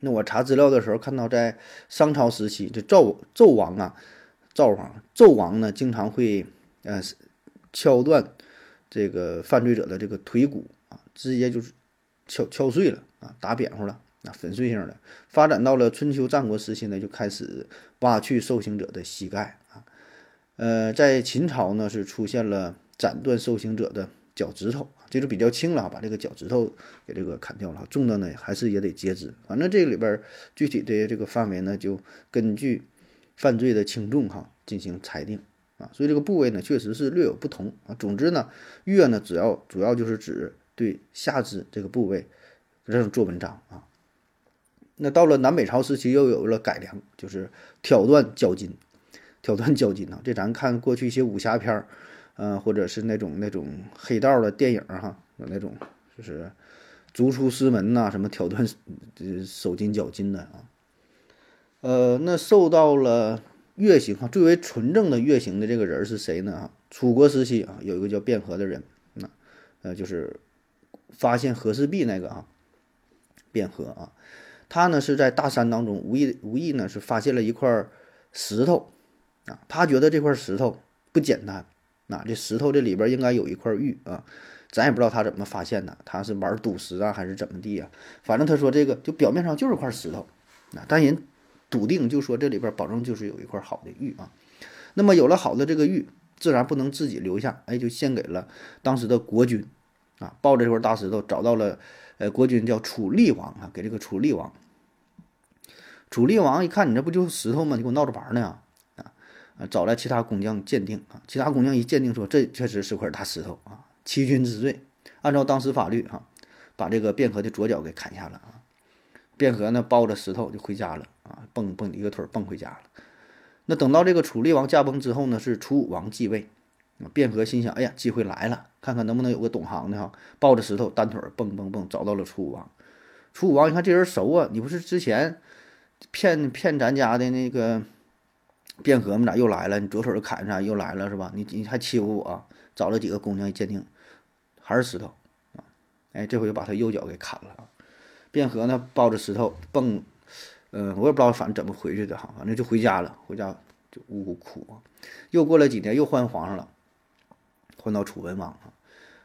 那我查资料的时候看到，在商朝时期，这纣纣王啊，纣王纣王呢经常会呃敲断这个犯罪者的这个腿骨啊，直接就是敲敲碎了。啊，打扁乎了，啊，粉碎性的。发展到了春秋战国时期呢，就开始挖去受刑者的膝盖啊。呃，在秦朝呢，是出现了斩断受刑者的脚趾头，这就比较轻了，把这个脚趾头给这个砍掉了。重的呢，还是也得截肢。反正这里边具体的这个范围呢，就根据犯罪的轻重哈进行裁定啊。所以这个部位呢，确实是略有不同啊。总之呢，月呢，主要主要就是指对下肢这个部位。这是做文章啊，那到了南北朝时期又有了改良，就是挑断脚筋，挑断脚筋呢。这咱看过去一些武侠片儿，嗯，或者是那种那种黑道的电影哈，有那种就是逐出师门呐，什么挑断手筋脚筋的啊。呃，那受到了月刑啊，最为纯正的月刑的这个人是谁呢？啊，楚国时期啊，有一个叫卞和的人，那呃就是发现和氏璧那个啊。卞和啊，他呢是在大山当中无意无意呢是发现了一块石头啊，他觉得这块石头不简单那这石头这里边应该有一块玉啊，咱也不知道他怎么发现的，他是玩赌石啊还是怎么地啊？反正他说这个就表面上就是块石头，啊，但人笃定就说这里边保证就是有一块好的玉啊。那么有了好的这个玉，自然不能自己留下，哎，就献给了当时的国君啊，抱着这块大石头找到了，呃，国君叫楚厉王啊，给这个楚厉王。楚厉王一看你这不就是石头吗？你给我闹着玩呢啊啊！找来其他工匠鉴定啊，其他工匠一鉴定说这确实是块大石头啊，欺君之罪。按照当时法律啊，把这个卞和的左脚给砍下了啊。卞和呢抱着石头就回家了啊，蹦蹦一个腿蹦回家了。那等到这个楚厉王驾崩之后呢，是楚武王继位。卞和心想，哎呀，机会来了，看看能不能有个懂行的哈，抱着石头单腿蹦蹦蹦找到了楚武王。楚武王一看这人熟啊，你不是之前。骗骗咱家的那个卞和嘛，咋又来了？你左腿砍上又来了是吧？你你还欺负我？找了几个工匠一鉴定，还是石头啊！哎，这回又把他右脚给砍了啊！卞和呢，抱着石头蹦，嗯，我也不知道反正怎么回去的哈，反正就回家了。回家就呜呜哭啊！又过了几年，又换皇上了，换到楚文王啊。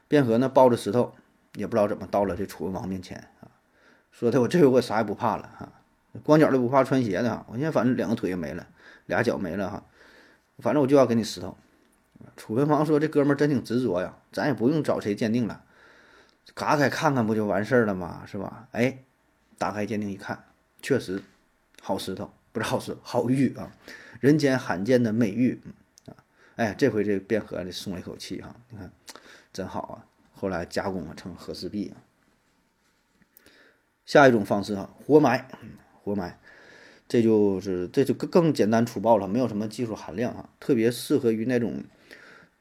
卞和呢，抱着石头，也不知道怎么到了这楚文王面前啊，说的我这回我啥也不怕了啊。光脚的不怕穿鞋的哈，我现在反正两个腿也没了，俩脚没了哈，反正我就要给你石头。楚文王说：“这哥们儿真挺执着呀，咱也不用找谁鉴定了，嘎开看看不就完事儿了吗？是吧？”哎，打开鉴定一看，确实好石头，不是好石，好玉啊，人间罕见的美玉！哎，这回这卞和的松了一口气哈，你看真好啊。后来加工成和氏璧啊。下一种方式哈，活埋。活埋，这就是这就更更简单粗暴了，没有什么技术含量啊，特别适合于那种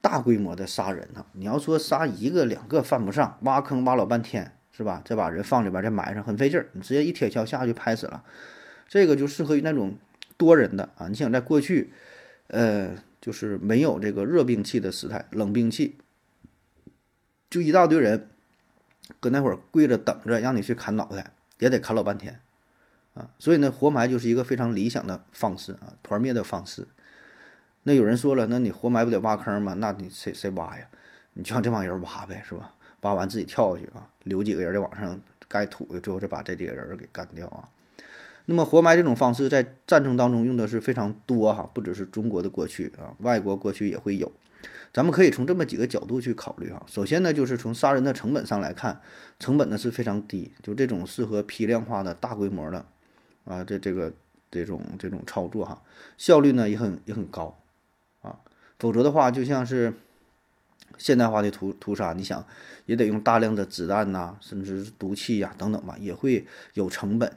大规模的杀人啊。你要说杀一个两个犯不上，挖坑挖老半天是吧？再把人放里边再埋上，很费劲儿，你直接一铁锹下去拍死了。这个就适合于那种多人的啊。你想在过去，呃，就是没有这个热兵器的时代，冷兵器，就一大堆人搁那会儿跪着等着让你去砍脑袋，也得砍老半天。啊，所以呢，活埋就是一个非常理想的方式啊，团灭的方式。那有人说了，那你活埋不得挖坑吗？那你谁谁挖呀？你就让这帮人挖呗，是吧？挖完自己跳下去啊，留几个人在往上盖土，最后再把这几个人给干掉啊。那么活埋这种方式在战争当中用的是非常多哈，不只是中国的过去啊，外国过去也会有。咱们可以从这么几个角度去考虑哈。首先呢，就是从杀人的成本上来看，成本呢是非常低，就这种适合批量化的大规模的。啊，这这个这种这种操作哈，效率呢也很也很高，啊，否则的话，就像是现代化的屠屠杀，你想也得用大量的子弹呐，甚至毒气呀等等吧，也会有成本。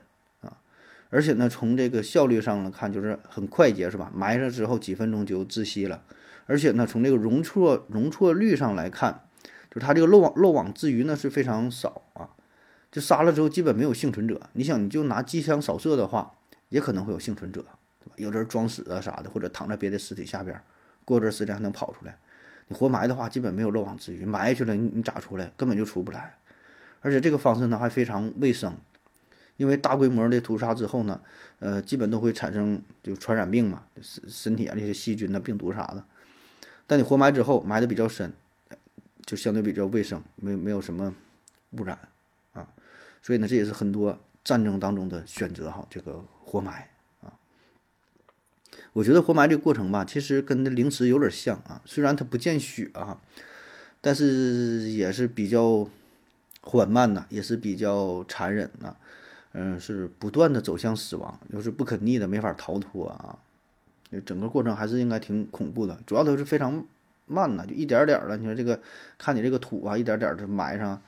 而且呢，从这个效率上来看，就是很快捷，是吧？埋上之后几分钟就窒息了。而且呢，从这个容错容错率上来看，就是它这个漏网漏网之鱼呢是非常少啊。就杀了之后，基本没有幸存者。你想，你就拿机枪扫射的话，也可能会有幸存者，对吧？有人装死啊啥的，或者躺在别的尸体下边，过段时间还能跑出来。你活埋的话，基本没有漏网之鱼，埋下去了，你你咋出来？根本就出不来。而且这个方式呢还非常卫生，因为大规模的屠杀之后呢，呃，基本都会产生就传染病嘛，身身体啊那些细菌呐、病毒啥的。但你活埋之后，埋的比较深，就相对比较卫生，没没有什么污染啊。所以呢，这也是很多战争当中的选择哈。这个活埋啊，我觉得活埋这个过程吧，其实跟那凌迟有点像啊。虽然它不见血啊，但是也是比较缓慢呐，也是比较残忍呐。嗯，是不断的走向死亡，就是不可逆的，没法逃脱啊。整个过程还是应该挺恐怖的，主要都是非常慢呐，就一点点的。你说这个，看你这个土啊，一点点的埋上。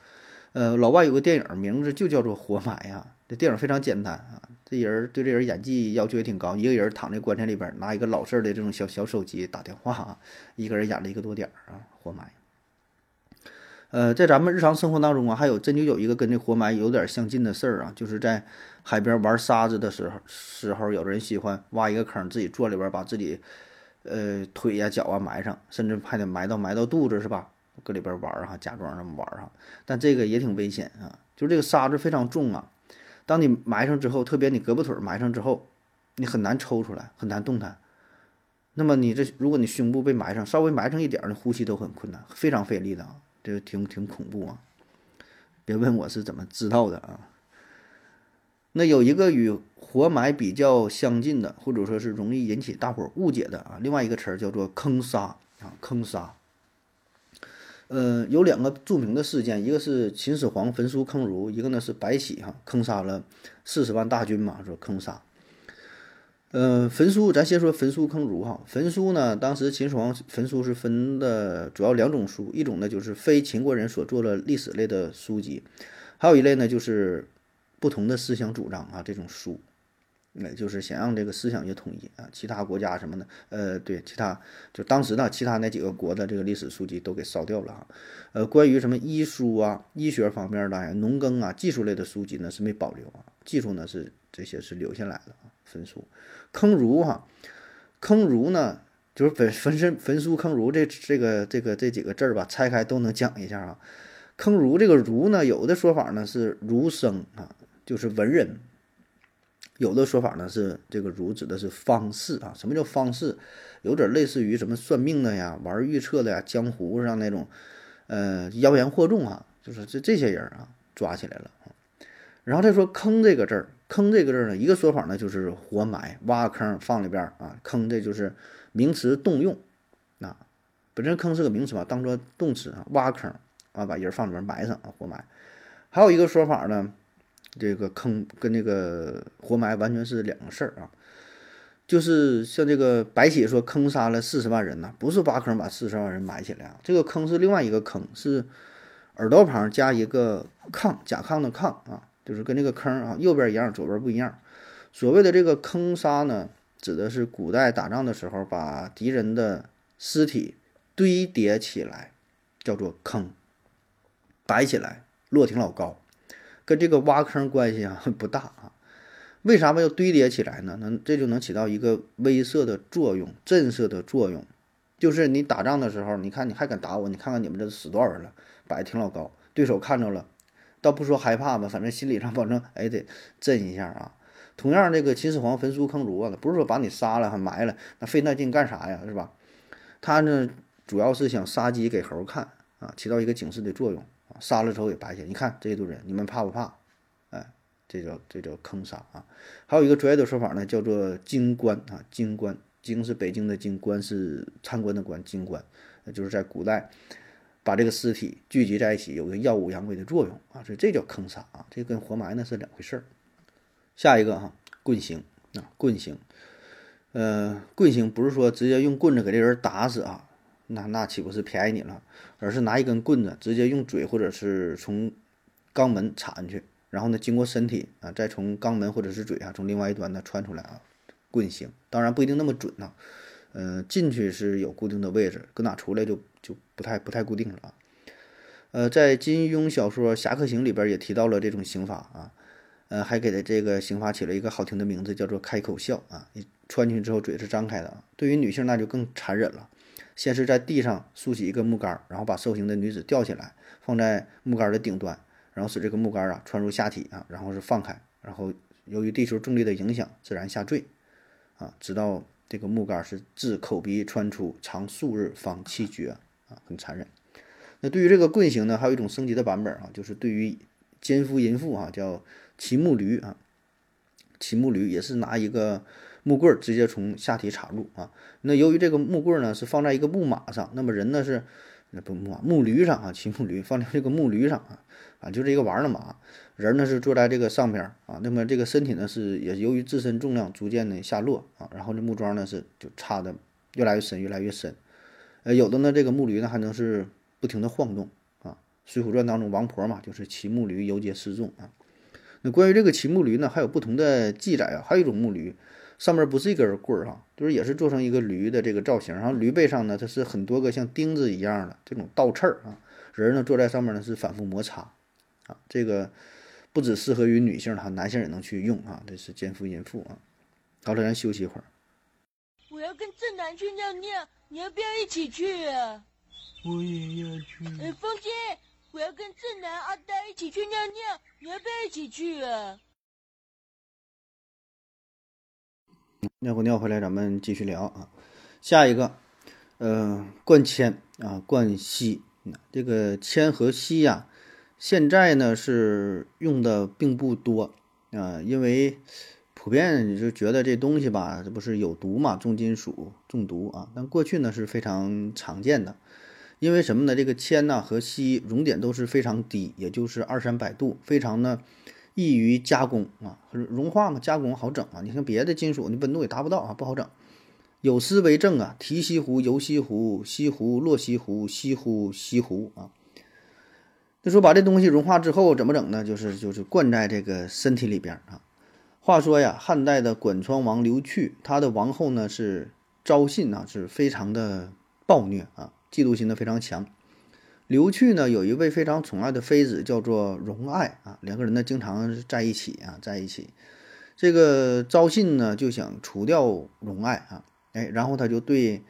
呃，老外有个电影名字就叫做《活埋》呀。这电影非常简单啊，这人对这人演技要求也挺高。一个人躺在棺材里边，拿一个老式的这种小小手机打电话，一个人演了一个多点儿啊，活埋。呃，在咱们日常生活当中啊，还有真就有一个跟这活埋有点相近的事儿啊，就是在海边玩沙子的时候，时候有人喜欢挖一个坑，自己坐里边，把自己呃腿呀、脚啊埋上，甚至还得埋到埋到肚子，是吧？搁里边玩儿哈，假装那么玩儿哈，但这个也挺危险啊，就是这个沙子非常重啊。当你埋上之后，特别你胳膊腿埋上之后，你很难抽出来，很难动弹。那么你这如果你胸部被埋上，稍微埋上一点儿，你呼吸都很困难，非常费力的啊，这个挺挺恐怖啊。别问我是怎么知道的啊。那有一个与活埋比较相近的，或者说是容易引起大伙误解的啊，另外一个词儿叫做坑杀啊，坑杀。呃，有两个著名的事件，一个是秦始皇焚书坑儒，一个呢是白起哈坑杀了四十万大军嘛，说坑杀。呃，焚书，咱先说焚书坑儒哈。焚书呢，当时秦始皇焚书是分的主要两种书，一种呢就是非秦国人所做的历史类的书籍，还有一类呢就是不同的思想主张啊这种书。那就是想让这个思想也统一啊，其他国家什么的，呃，对，其他就当时呢，其他那几个国的这个历史书籍都给烧掉了哈。呃，关于什么医书啊、医学方面的、农耕啊、技术类的书籍呢，是没保留啊。技术呢是这些是留下来的啊。焚书坑儒哈，坑儒呢就是焚焚身焚书坑儒这这个这个这几个字儿吧，拆开都能讲一下啊。坑儒这个儒呢，有的说法呢是儒生啊，就是文人。有的说法呢是这个儒指的是方士啊，什么叫方士？有点类似于什么算命的呀、玩预测的呀、江湖上那种，呃，妖言惑众啊，就是这这些人啊抓起来了然后再说坑这个字儿，坑这个字呢，一个说法呢就是活埋，挖坑放里边啊，坑这就是名词动用啊，本身坑是个名词嘛，当做动词啊，挖坑啊，把人放里边埋上啊，活埋。还有一个说法呢。这个坑跟那个活埋完全是两个事儿啊，就是像这个白起说坑杀了四十万人呐，不是挖坑把四十万人埋起来啊，这个坑是另外一个坑，是耳朵旁加一个炕甲亢的抗啊，就是跟这个坑啊右边一样，左边不一样。所谓的这个坑杀呢，指的是古代打仗的时候把敌人的尸体堆叠起来，叫做坑，摆起来，摞挺老高。跟这个挖坑关系啊不大啊，为啥要堆叠起来呢？能这就能起到一个威慑的作用、震慑的作用。就是你打仗的时候，你看你还敢打我？你看看你们这死多少人了，摆的挺老高，对手看着了，倒不说害怕吧，反正心理上反正哎得震一下啊。同样，这个秦始皇焚书坑儒啊，不是说把你杀了还埋了，那费那劲干啥呀？是吧？他呢主要是想杀鸡给猴看啊，起到一个警示的作用。杀了之后也白起来，你看这一堆人，你们怕不怕？哎，这叫这叫坑杀啊！还有一个专业的说法呢，叫做京官啊，京官，京是北京的京，官是参观的官，京官，就是在古代把这个尸体聚集在一起，有个耀武扬威的作用啊，所以这叫坑杀啊，这跟活埋那是两回事儿。下一个哈，棍刑啊，棍刑，呃，棍刑不是说直接用棍子给这人打死啊。那那岂不是便宜你了？而是拿一根棍子，直接用嘴或者是从肛门插进去，然后呢，经过身体啊，再从肛门或者是嘴啊，从另外一端呢穿出来啊，棍刑。当然不一定那么准呐，呃，进去是有固定的位置，搁哪出来就不太不太固定了啊。呃，在金庸小说《侠客行》里边也提到了这种刑法啊，呃，还给的这个刑法起了一个好听的名字，叫做开口笑啊。你穿进去之后嘴是张开的啊，对于女性那就更残忍了。先是在地上竖起一个木杆，然后把受刑的女子吊起来，放在木杆的顶端，然后使这个木杆啊穿入下体啊，然后是放开，然后由于地球重力的影响，自然下坠，啊，直到这个木杆是自口鼻穿出，长数日方气绝，啊，很残忍。那对于这个棍刑呢，还有一种升级的版本啊，就是对于奸夫淫妇啊，叫骑木驴啊，骑木驴也是拿一个。木棍儿直接从下体插入啊，那由于这个木棍儿呢是放在一个木马上，那么人呢是那不木马木驴上啊，骑木驴放在这个木驴上啊啊，就这个玩儿的马，人呢是坐在这个上边啊，那么这个身体呢是也由于自身重量逐渐的下落啊，然后这木桩呢是就插的越来越深越来越深，呃，有的呢这个木驴呢还能是不停的晃动啊，《水浒传》当中王婆嘛就是骑木驴游街示众啊，那关于这个骑木驴呢还有不同的记载啊，还有一种木驴。上面不是一根棍儿哈，就是也是做成一个驴的这个造型，然后驴背上呢，它是很多个像钉子一样的这种倒刺儿啊，人呢坐在上面呢是反复摩擦，啊，这个不只适合于女性哈，男性也能去用啊，这是奸夫淫妇啊。好了，咱休息一会儿。我要跟正南去尿尿，你要不要一起去啊？我也要去。哎，风姐，我要跟正南、阿呆一起去尿尿，你要不要一起去啊？尿过尿回来，咱们继续聊啊。下一个，呃，灌铅啊，灌锡。这个铅和锡呀，现在呢是用的并不多啊，因为普遍你就觉得这东西吧，这不是有毒嘛，重金属中毒啊。但过去呢是非常常见的，因为什么呢？这个铅呐和锡熔点都是非常低，也就是二三百度，非常呢易于加工啊，融化嘛，加工好整啊。你像别的金属，你温度也达不到啊，不好整。有诗为证啊，提西湖，游西湖，西湖落西湖，西湖西湖啊。就说把这东西融化之后怎么整呢？就是就是灌在这个身体里边啊。话说呀，汉代的管川王刘去，他的王后呢是昭信呐，是非常的暴虐啊，嫉妒心呢非常强。刘去呢有一位非常宠爱的妃子，叫做荣爱啊，两个人呢经常在一起啊，在一起。这个昭信呢就想除掉荣爱啊。哎，然后他就对，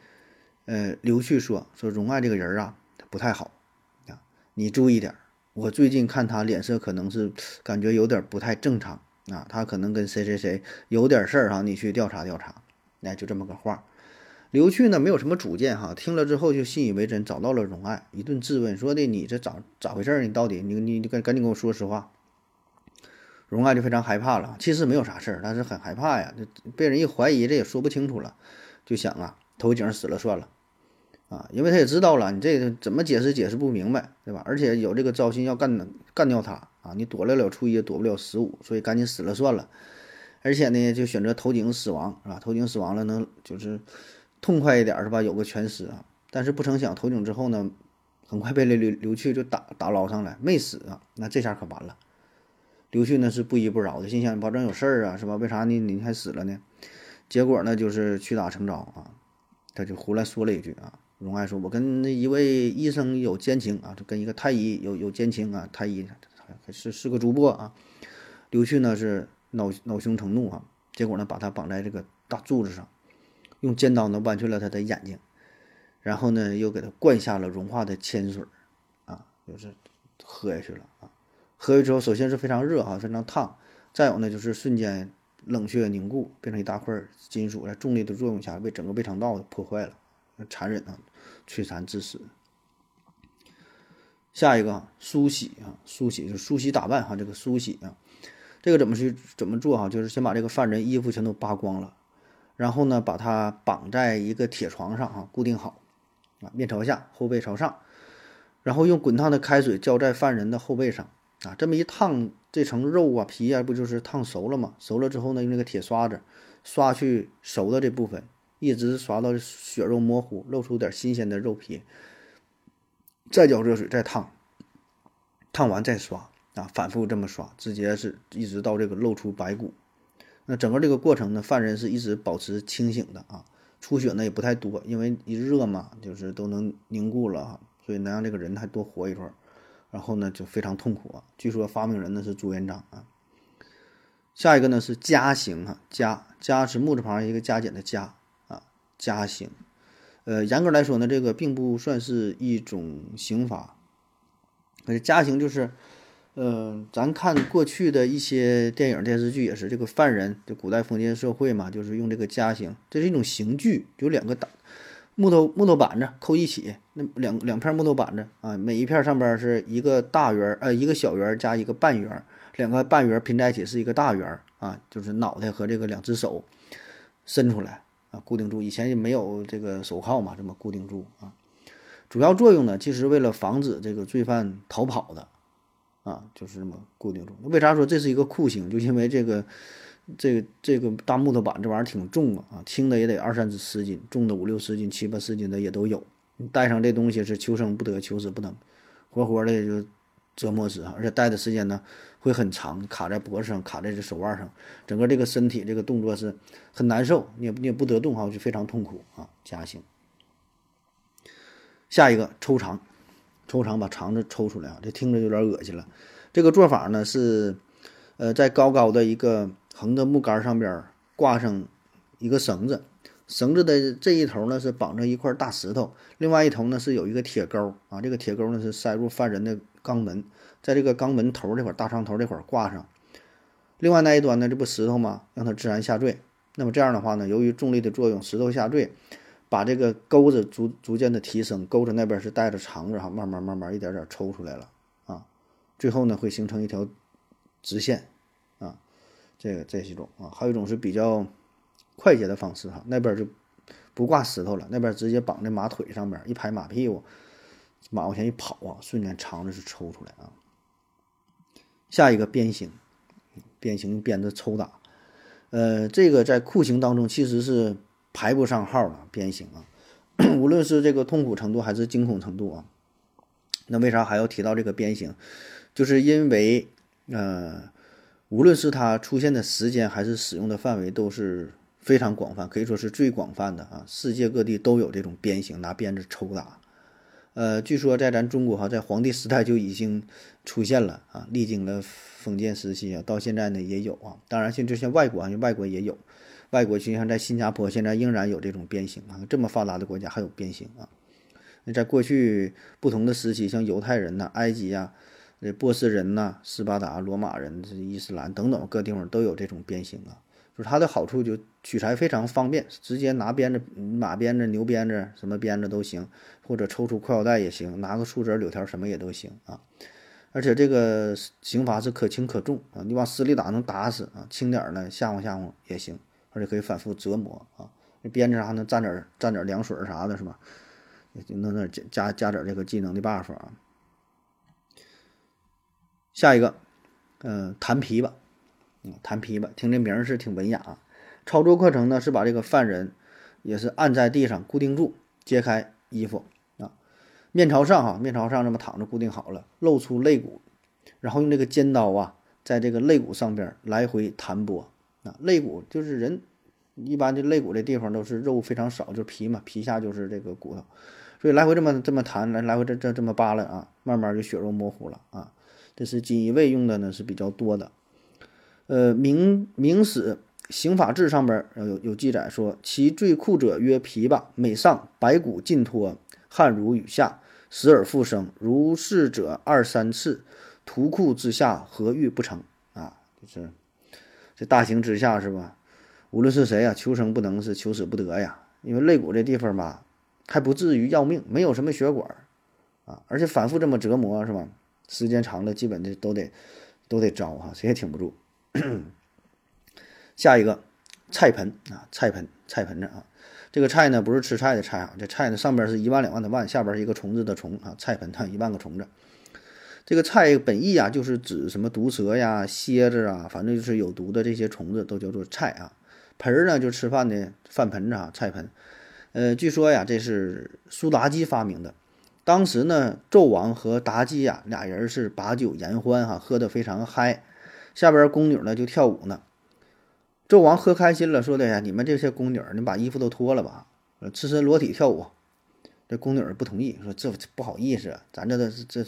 呃，刘旭说：“说荣爱这个人啊，不太好，啊，你注意点。我最近看他脸色，可能是感觉有点不太正常啊，他可能跟谁谁谁有点事儿哈，你去调查调查。”哎，就这么个话。刘旭呢，没有什么主见哈，听了之后就信以为真，找到了荣爱，一顿质问，说的你这咋咋回事儿？你到底你你你赶赶紧跟我说实话。荣爱就非常害怕了，其实没有啥事儿，但是很害怕呀，这被人一怀疑，这也说不清楚了。就想啊，头颈死了算了，啊，因为他也知道了，你这怎么解释解释不明白，对吧？而且有这个招心要干干掉他啊，你躲得了初一，躲不了十五，所以赶紧死了算了。而且呢，就选择头颈死亡，是吧？头颈死亡了，能就是痛快一点，是吧？有个全尸啊。但是不成想，头颈之后呢，很快被刘刘刘去就打打捞上来，没死啊。那这下可完了。刘去呢是不依不饶的，心想保证有事儿啊，是吧？为啥你你还死了呢？结果呢，就是屈打成招啊，他就胡乱说了一句啊。荣爱说：“我跟那一位医生有奸情啊，就跟一个太医有有奸情啊。太医是是个主播啊。”刘旭呢是恼恼羞成怒啊，结果呢把他绑在这个大柱子上，用尖刀呢剜去了他的眼睛，然后呢又给他灌下了融化的铅水啊，就是喝下去了啊。喝下去之后，首先是非常热啊，非常烫，再有呢就是瞬间。冷却凝固，变成一大块金属，在重力的作用下，被整个胃肠道破坏了，残忍啊，摧残致死。下一个梳洗啊，梳洗就梳洗打扮哈，这个梳洗啊，这个怎么去怎么做哈？就是先把这个犯人衣服全都扒光了，然后呢，把他绑在一个铁床上哈，固定好啊，面朝下，后背朝上，然后用滚烫的开水浇在犯人的后背上啊，这么一烫。这层肉啊皮啊不就是烫熟了吗？熟了之后呢，用那个铁刷子刷去熟的这部分，一直刷到血肉模糊，露出点新鲜的肉皮，再浇热水再烫，烫完再刷啊，反复这么刷，直接是一直到这个露出白骨。那整个这个过程呢，犯人是一直保持清醒的啊，出血呢也不太多，因为一热嘛，就是都能凝固了哈，所以能让这个人还多活一会儿。然后呢，就非常痛苦啊。据说发明人呢是朱元璋啊。下一个呢是加刑啊，加加是木字旁一个加减的加啊，加刑。呃，严格来说呢，这个并不算是一种刑罚。呃，加刑就是，呃，咱看过去的一些电影电视剧也是，这个犯人，就古代封建社会嘛，就是用这个加刑，这是一种刑具，有两个大。木头木头板子扣一起，那两两片木头板子啊，每一片上边是一个大圆呃，一个小圆加一个半圆，两个半圆拼在一起是一个大圆啊，就是脑袋和这个两只手伸出来啊，固定住。以前也没有这个手铐嘛，这么固定住啊。主要作用呢，其实为了防止这个罪犯逃跑的啊，就是这么固定住。为啥说这是一个酷刑？就因为这个。这个这个大木头板这玩意儿挺重啊，啊，轻的也得二三十斤，重的五六十斤、七八十斤的也都有。你带上这东西是求生不得，求死不能，活活的就折磨死啊！而且戴的时间呢会很长，卡在脖子上，卡在这手腕上，整个这个身体这个动作是很难受，你也你也不得动哈，就非常痛苦啊，夹刑。下一个抽肠，抽肠把肠子抽出来啊，这听着有点恶心了。这个做法呢是，呃，在高高的一个。横的木杆上边挂上一个绳子，绳子的这一头呢是绑着一块大石头，另外一头呢是有一个铁钩啊。这个铁钩呢是塞入犯人的肛门，在这个肛门头这块大肠头这块挂上。另外那一端呢，这不石头吗？让它自然下坠。那么这样的话呢，由于重力的作用，石头下坠，把这个钩子逐逐渐的提升，钩子那边是带着肠子哈，慢慢慢慢一点点抽出来了啊，最后呢会形成一条直线啊，这个这是一种啊，还有一种是比较快捷的方式哈，那边就不挂石头了，那边直接绑在马腿上边，一拍马屁股，马往前一跑啊，瞬间肠子是抽出来啊。下一个鞭刑，鞭刑用鞭子抽打，呃，这个在酷刑当中其实是排不上号的鞭刑啊，无论是这个痛苦程度还是惊恐程度啊，那为啥还要提到这个鞭刑？就是因为呃，无论是它出现的时间还是使用的范围都是非常广泛，可以说是最广泛的啊，世界各地都有这种鞭刑，拿鞭子抽打。呃，据说在咱中国哈，在黄帝时代就已经出现了啊，历经了封建时期啊，到现在呢也有啊。当然，现就像外国啊，外国也有，外国就像在新加坡，现在仍然有这种鞭刑啊。这么发达的国家还有鞭刑啊？那在过去不同的时期，像犹太人呐、埃及呀、波斯人呐、斯巴达、罗马人、伊斯兰等等各地方都有这种鞭刑啊。就是它的好处就取材非常方便，直接拿鞭子、马鞭子、牛鞭子什么鞭子都行，或者抽出裤腰带也行，拿个树枝、柳条什么也都行啊。而且这个刑罚是可轻可重啊，你往死里打能打死啊，轻点儿呢吓唬吓唬也行，而且可以反复折磨啊。鞭子上还能蘸点蘸点凉水啥的，是吧？能那加加加点这个技能的 buff 啊。下一个，嗯，弹琵琶。嗯，弹琵琶，听这名儿是挺文雅。操作过程呢是把这个犯人也是按在地上固定住，揭开衣服啊，面朝上哈，面朝上这么躺着固定好了，露出肋骨，然后用这个尖刀啊，在这个肋骨上边来回弹拨啊。肋骨就是人一般的肋骨这地方都是肉非常少，就是皮嘛，皮下就是这个骨头，所以来回这么这么弹，来来回这这这么扒拉啊，慢慢就血肉模糊了啊。这是锦衣卫用的呢是比较多的。呃，《明明史刑法志》上边有有记载说，其最酷者曰琵琶，每上白骨尽脱，汗如雨下，死而复生。如是者二三次，屠库之下，何欲不成？啊，就是这大刑之下是吧？无论是谁呀，求生不能，是求死不得呀。因为肋骨这地方吧，还不至于要命，没有什么血管啊，而且反复这么折磨是吧？时间长了，基本的都得都得招哈，谁也挺不住。下一个菜盆啊，菜盆，菜盆子啊，这个菜呢不是吃菜的菜啊，这菜呢上边是一万两万的万，下边是一个虫子的虫啊，菜盆它一万个虫子。这个菜本意啊，就是指什么毒蛇呀、蝎子啊，反正就是有毒的这些虫子都叫做菜啊。盆儿呢就吃饭的饭盆子啊，菜盆。呃，据说呀，这是苏妲己发明的。当时呢，纣王和妲己呀俩人是把酒言欢哈，喝得非常嗨。下边宫女呢就跳舞呢，纣王喝开心了，说的呀，你们这些宫女，你把衣服都脱了吧，赤身裸体跳舞。这宫女不同意，说这不好意思，咱这这这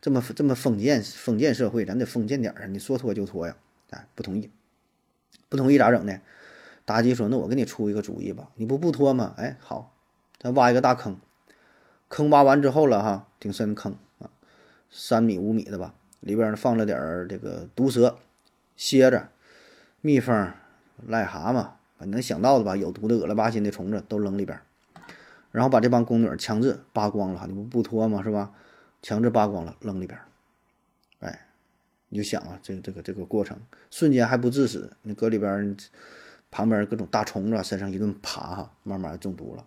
这么这么封建封建社会，咱得封建点儿啊，你说脱就脱呀，哎，不同意，不同意咋整呢？妲己说，那我给你出一个主意吧，你不不脱吗？哎，好，咱挖一个大坑，坑挖完之后了哈，挺深坑啊，三米五米的吧，里边放了点儿这个毒蛇。蝎子、蜜蜂、癞蛤蟆，反正想到的吧，有毒的、恶了吧心的虫子都扔里边，然后把这帮宫女强制扒光了，你不不脱吗？是吧？强制扒光了扔里边，哎，你就想啊，这个这个这个过程，瞬间还不致死，你搁里边，旁边各种大虫子身上一顿爬哈，慢慢中毒了。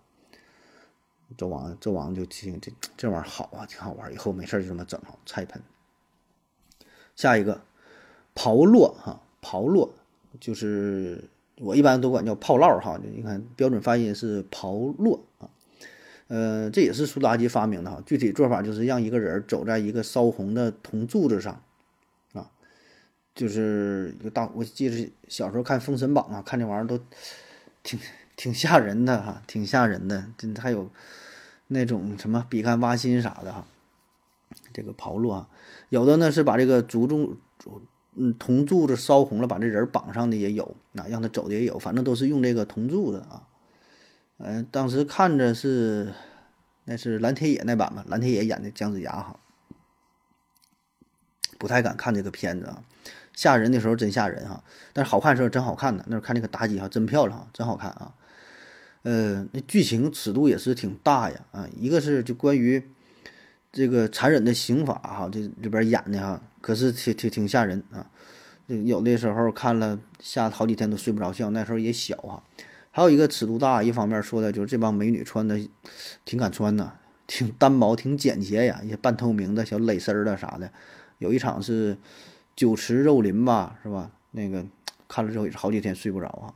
纣王纣王就听这这玩意儿好啊，挺好玩，以后没事就这么整哈，菜盆。下一个。炮烙哈，炮烙就是我一般都管叫炮烙哈。你看标准发音是炮烙啊，呃，这也是苏妲己发明的哈。具体做法就是让一个人走在一个烧红的铜柱子上啊，就是一个大。我记得小时候看《封神榜》啊，看这玩意儿都挺挺吓人的哈，挺吓人的。真还有那种什么比干挖心啥的哈，这个炮烙啊，有的呢是把这个竹中。嗯，铜柱子烧红了，把这人绑上的也有，啊，让他走的也有，反正都是用这个铜柱子啊。嗯，当时看着是，那是蓝天野那版吧，蓝天野演的姜子牙哈。不太敢看这个片子啊，吓人的时候真吓人哈，但是好看时候真好看呢。那时候看那个妲己哈，真漂亮哈，真好看啊。呃，那剧情尺度也是挺大呀啊，一个是就关于这个残忍的刑法哈，这里边演的哈，可是挺挺挺吓人啊，有的时候看了吓好几天都睡不着觉，那时候也小啊。还有一个尺度大，一方面说的就是这帮美女穿的挺敢穿呐，挺单薄，挺简洁呀，一些半透明的小蕾丝儿的啥的。有一场是酒池肉林吧，是吧？那个看了之后也是好几天睡不着啊。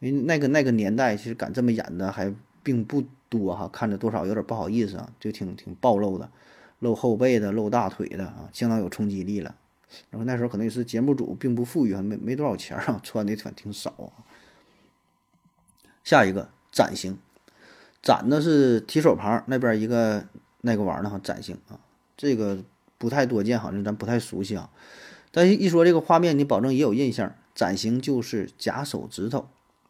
因为那个那个年代，其实敢这么演的还并不多哈，看着多少有点不好意思啊，就挺挺暴露的，露后背的，露大腿的啊，相当有冲击力了。然后那时候可能也是节目组并不富裕，还没没多少钱啊，穿的挺挺少啊。下一个斩刑，斩的是提手旁那边一个那个玩意儿哈，斩刑啊，这个不太多见，好像咱不太熟悉啊。但是一说这个画面，你保证也有印象，斩刑就是假手指头。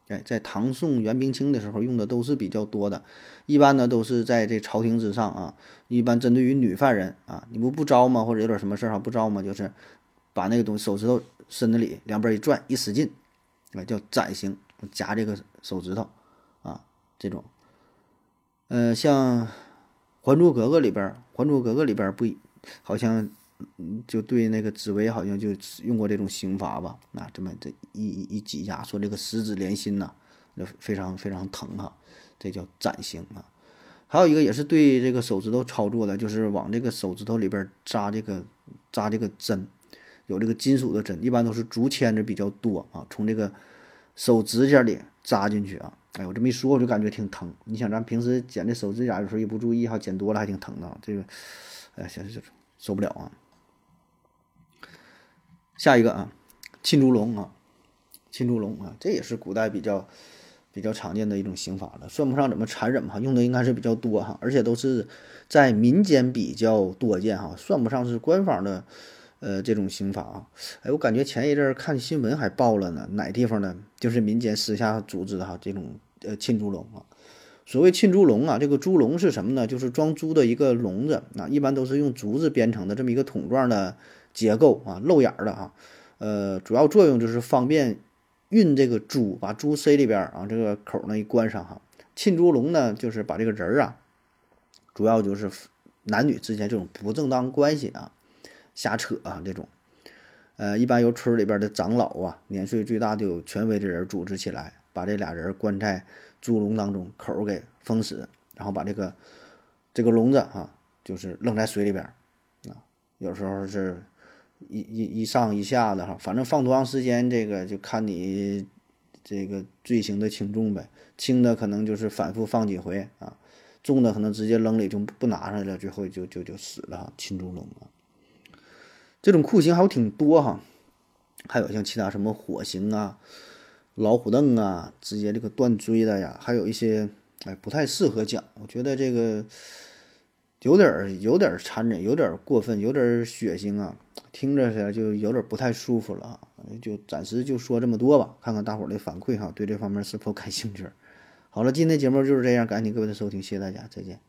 哎，在唐宋元明清的时候用的都是比较多的，一般呢都是在这朝廷之上啊，一般针对于女犯人啊，你不不招吗？或者有点什么事儿哈不招吗？就是把那个东西手指头伸子里两边一转一使劲，啊叫斩刑，夹这个手指头啊这种。呃，像《还珠格格》里边，《还珠格格》里边不好像。嗯，就对那个紫薇好像就用过这种刑罚吧？啊，这么这一一一挤压，说这个十指连心呐，那非常非常疼哈，这叫斩刑啊。还有一个也是对这个手指头操作的，就是往这个手指头里边扎这个扎这个针，有这个金属的针，一般都是竹签子比较多啊，从这个手指甲里扎进去啊。哎，我这么一说，我就感觉挺疼。你想咱平时剪这手指甲有时候一不注意哈，剪多了还挺疼的。这个，哎，行行，受不了啊。下一个啊，浸猪笼啊，浸猪笼啊，这也是古代比较比较常见的一种刑法了，算不上怎么残忍哈，用的应该是比较多哈，而且都是在民间比较多见哈，算不上是官方的呃这种刑法啊。哎，我感觉前一阵看新闻还报了呢，哪地方呢？就是民间私下组织的哈，这种呃浸猪笼啊。所谓浸猪笼啊，这个猪笼是什么呢？就是装猪的一个笼子啊，一般都是用竹子编成的这么一个桶状的。结构啊，漏眼儿的啊，呃，主要作用就是方便运这个猪，把猪塞里边儿啊，这个口呢一关上哈。浸猪笼呢，就是把这个人儿啊，主要就是男女之间这种不正当关系啊，瞎扯啊这种，呃，一般由村里边的长老啊，年岁最大的有权威的人组织起来，把这俩人关在猪笼当中，口给封死，然后把这个这个笼子啊，就是扔在水里边啊，有时候是。一一一上一下的哈，反正放多长时间，这个就看你这个罪行的轻重呗。轻的可能就是反复放几回啊，重的可能直接扔里就不拿上来了，最后就就就死了哈。擒猪笼啊，这种酷刑还有挺多哈，还有像其他什么火刑啊、老虎凳啊，直接这个断椎的呀，还有一些哎不太适合讲，我觉得这个。有点儿有点儿残忍，有点儿过分，有点儿血腥啊，听着起来就有点儿不太舒服了啊。就暂时就说这么多吧，看看大伙儿的反馈哈，对这方面是否感兴趣？好了，今天节目就是这样，感谢各位的收听，谢谢大家，再见。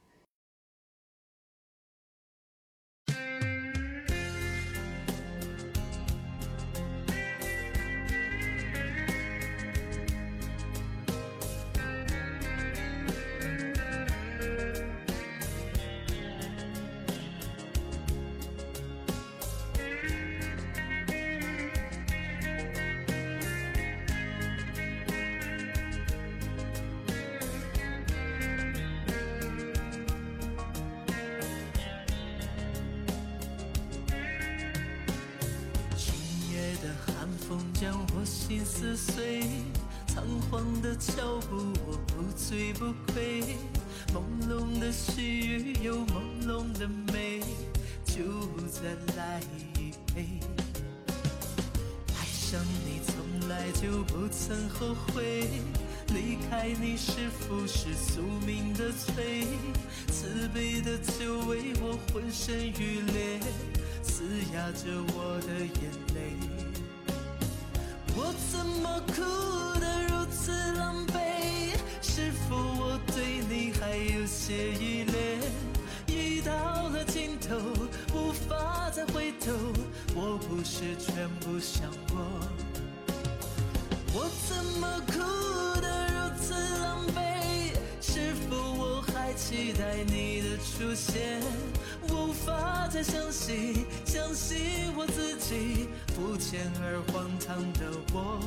的寒风将我心撕碎，仓皇的脚步，我不醉不归。朦胧的细雨，有朦胧的美，就再来一杯。爱上你从来就不曾后悔，离开你是否是宿命的罪。慈悲的酒为我浑身欲裂，嘶哑着我的眼泪。我怎么哭得如此狼狈？是否我对你还有些依恋？已到了尽头，无法再回头。我不是全部想过。我怎么哭得如此狼狈？是否我还期待你的出现，无法再相信，相信我自己，肤浅而荒唐的我，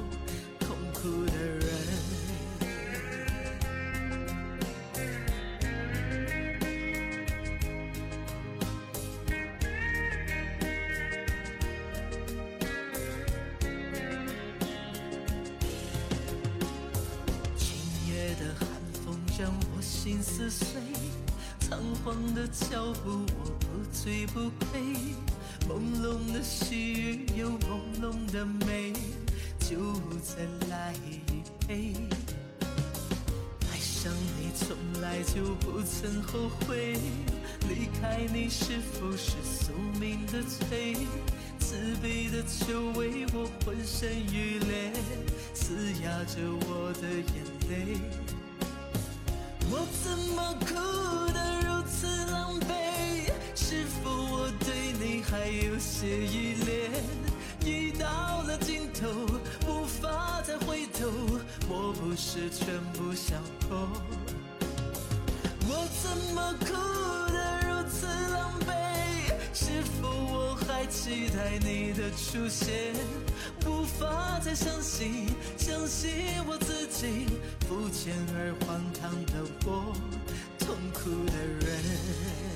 痛苦的人。醉不归，朦胧的细雨有朦胧的美，就再来一杯。爱上你从来就不曾后悔，离开你是否是宿命的罪？慈悲的酒为我浑身欲裂，撕压着我的眼泪。我怎么哭得如此狼狈？是否我对你还有些依恋？已到了尽头，无法再回头，我不是全部相扣？我怎么哭得如此狼狈？是否我还期待你的出现？无法再相信，相信我自己，肤浅而荒唐的我，痛苦的人。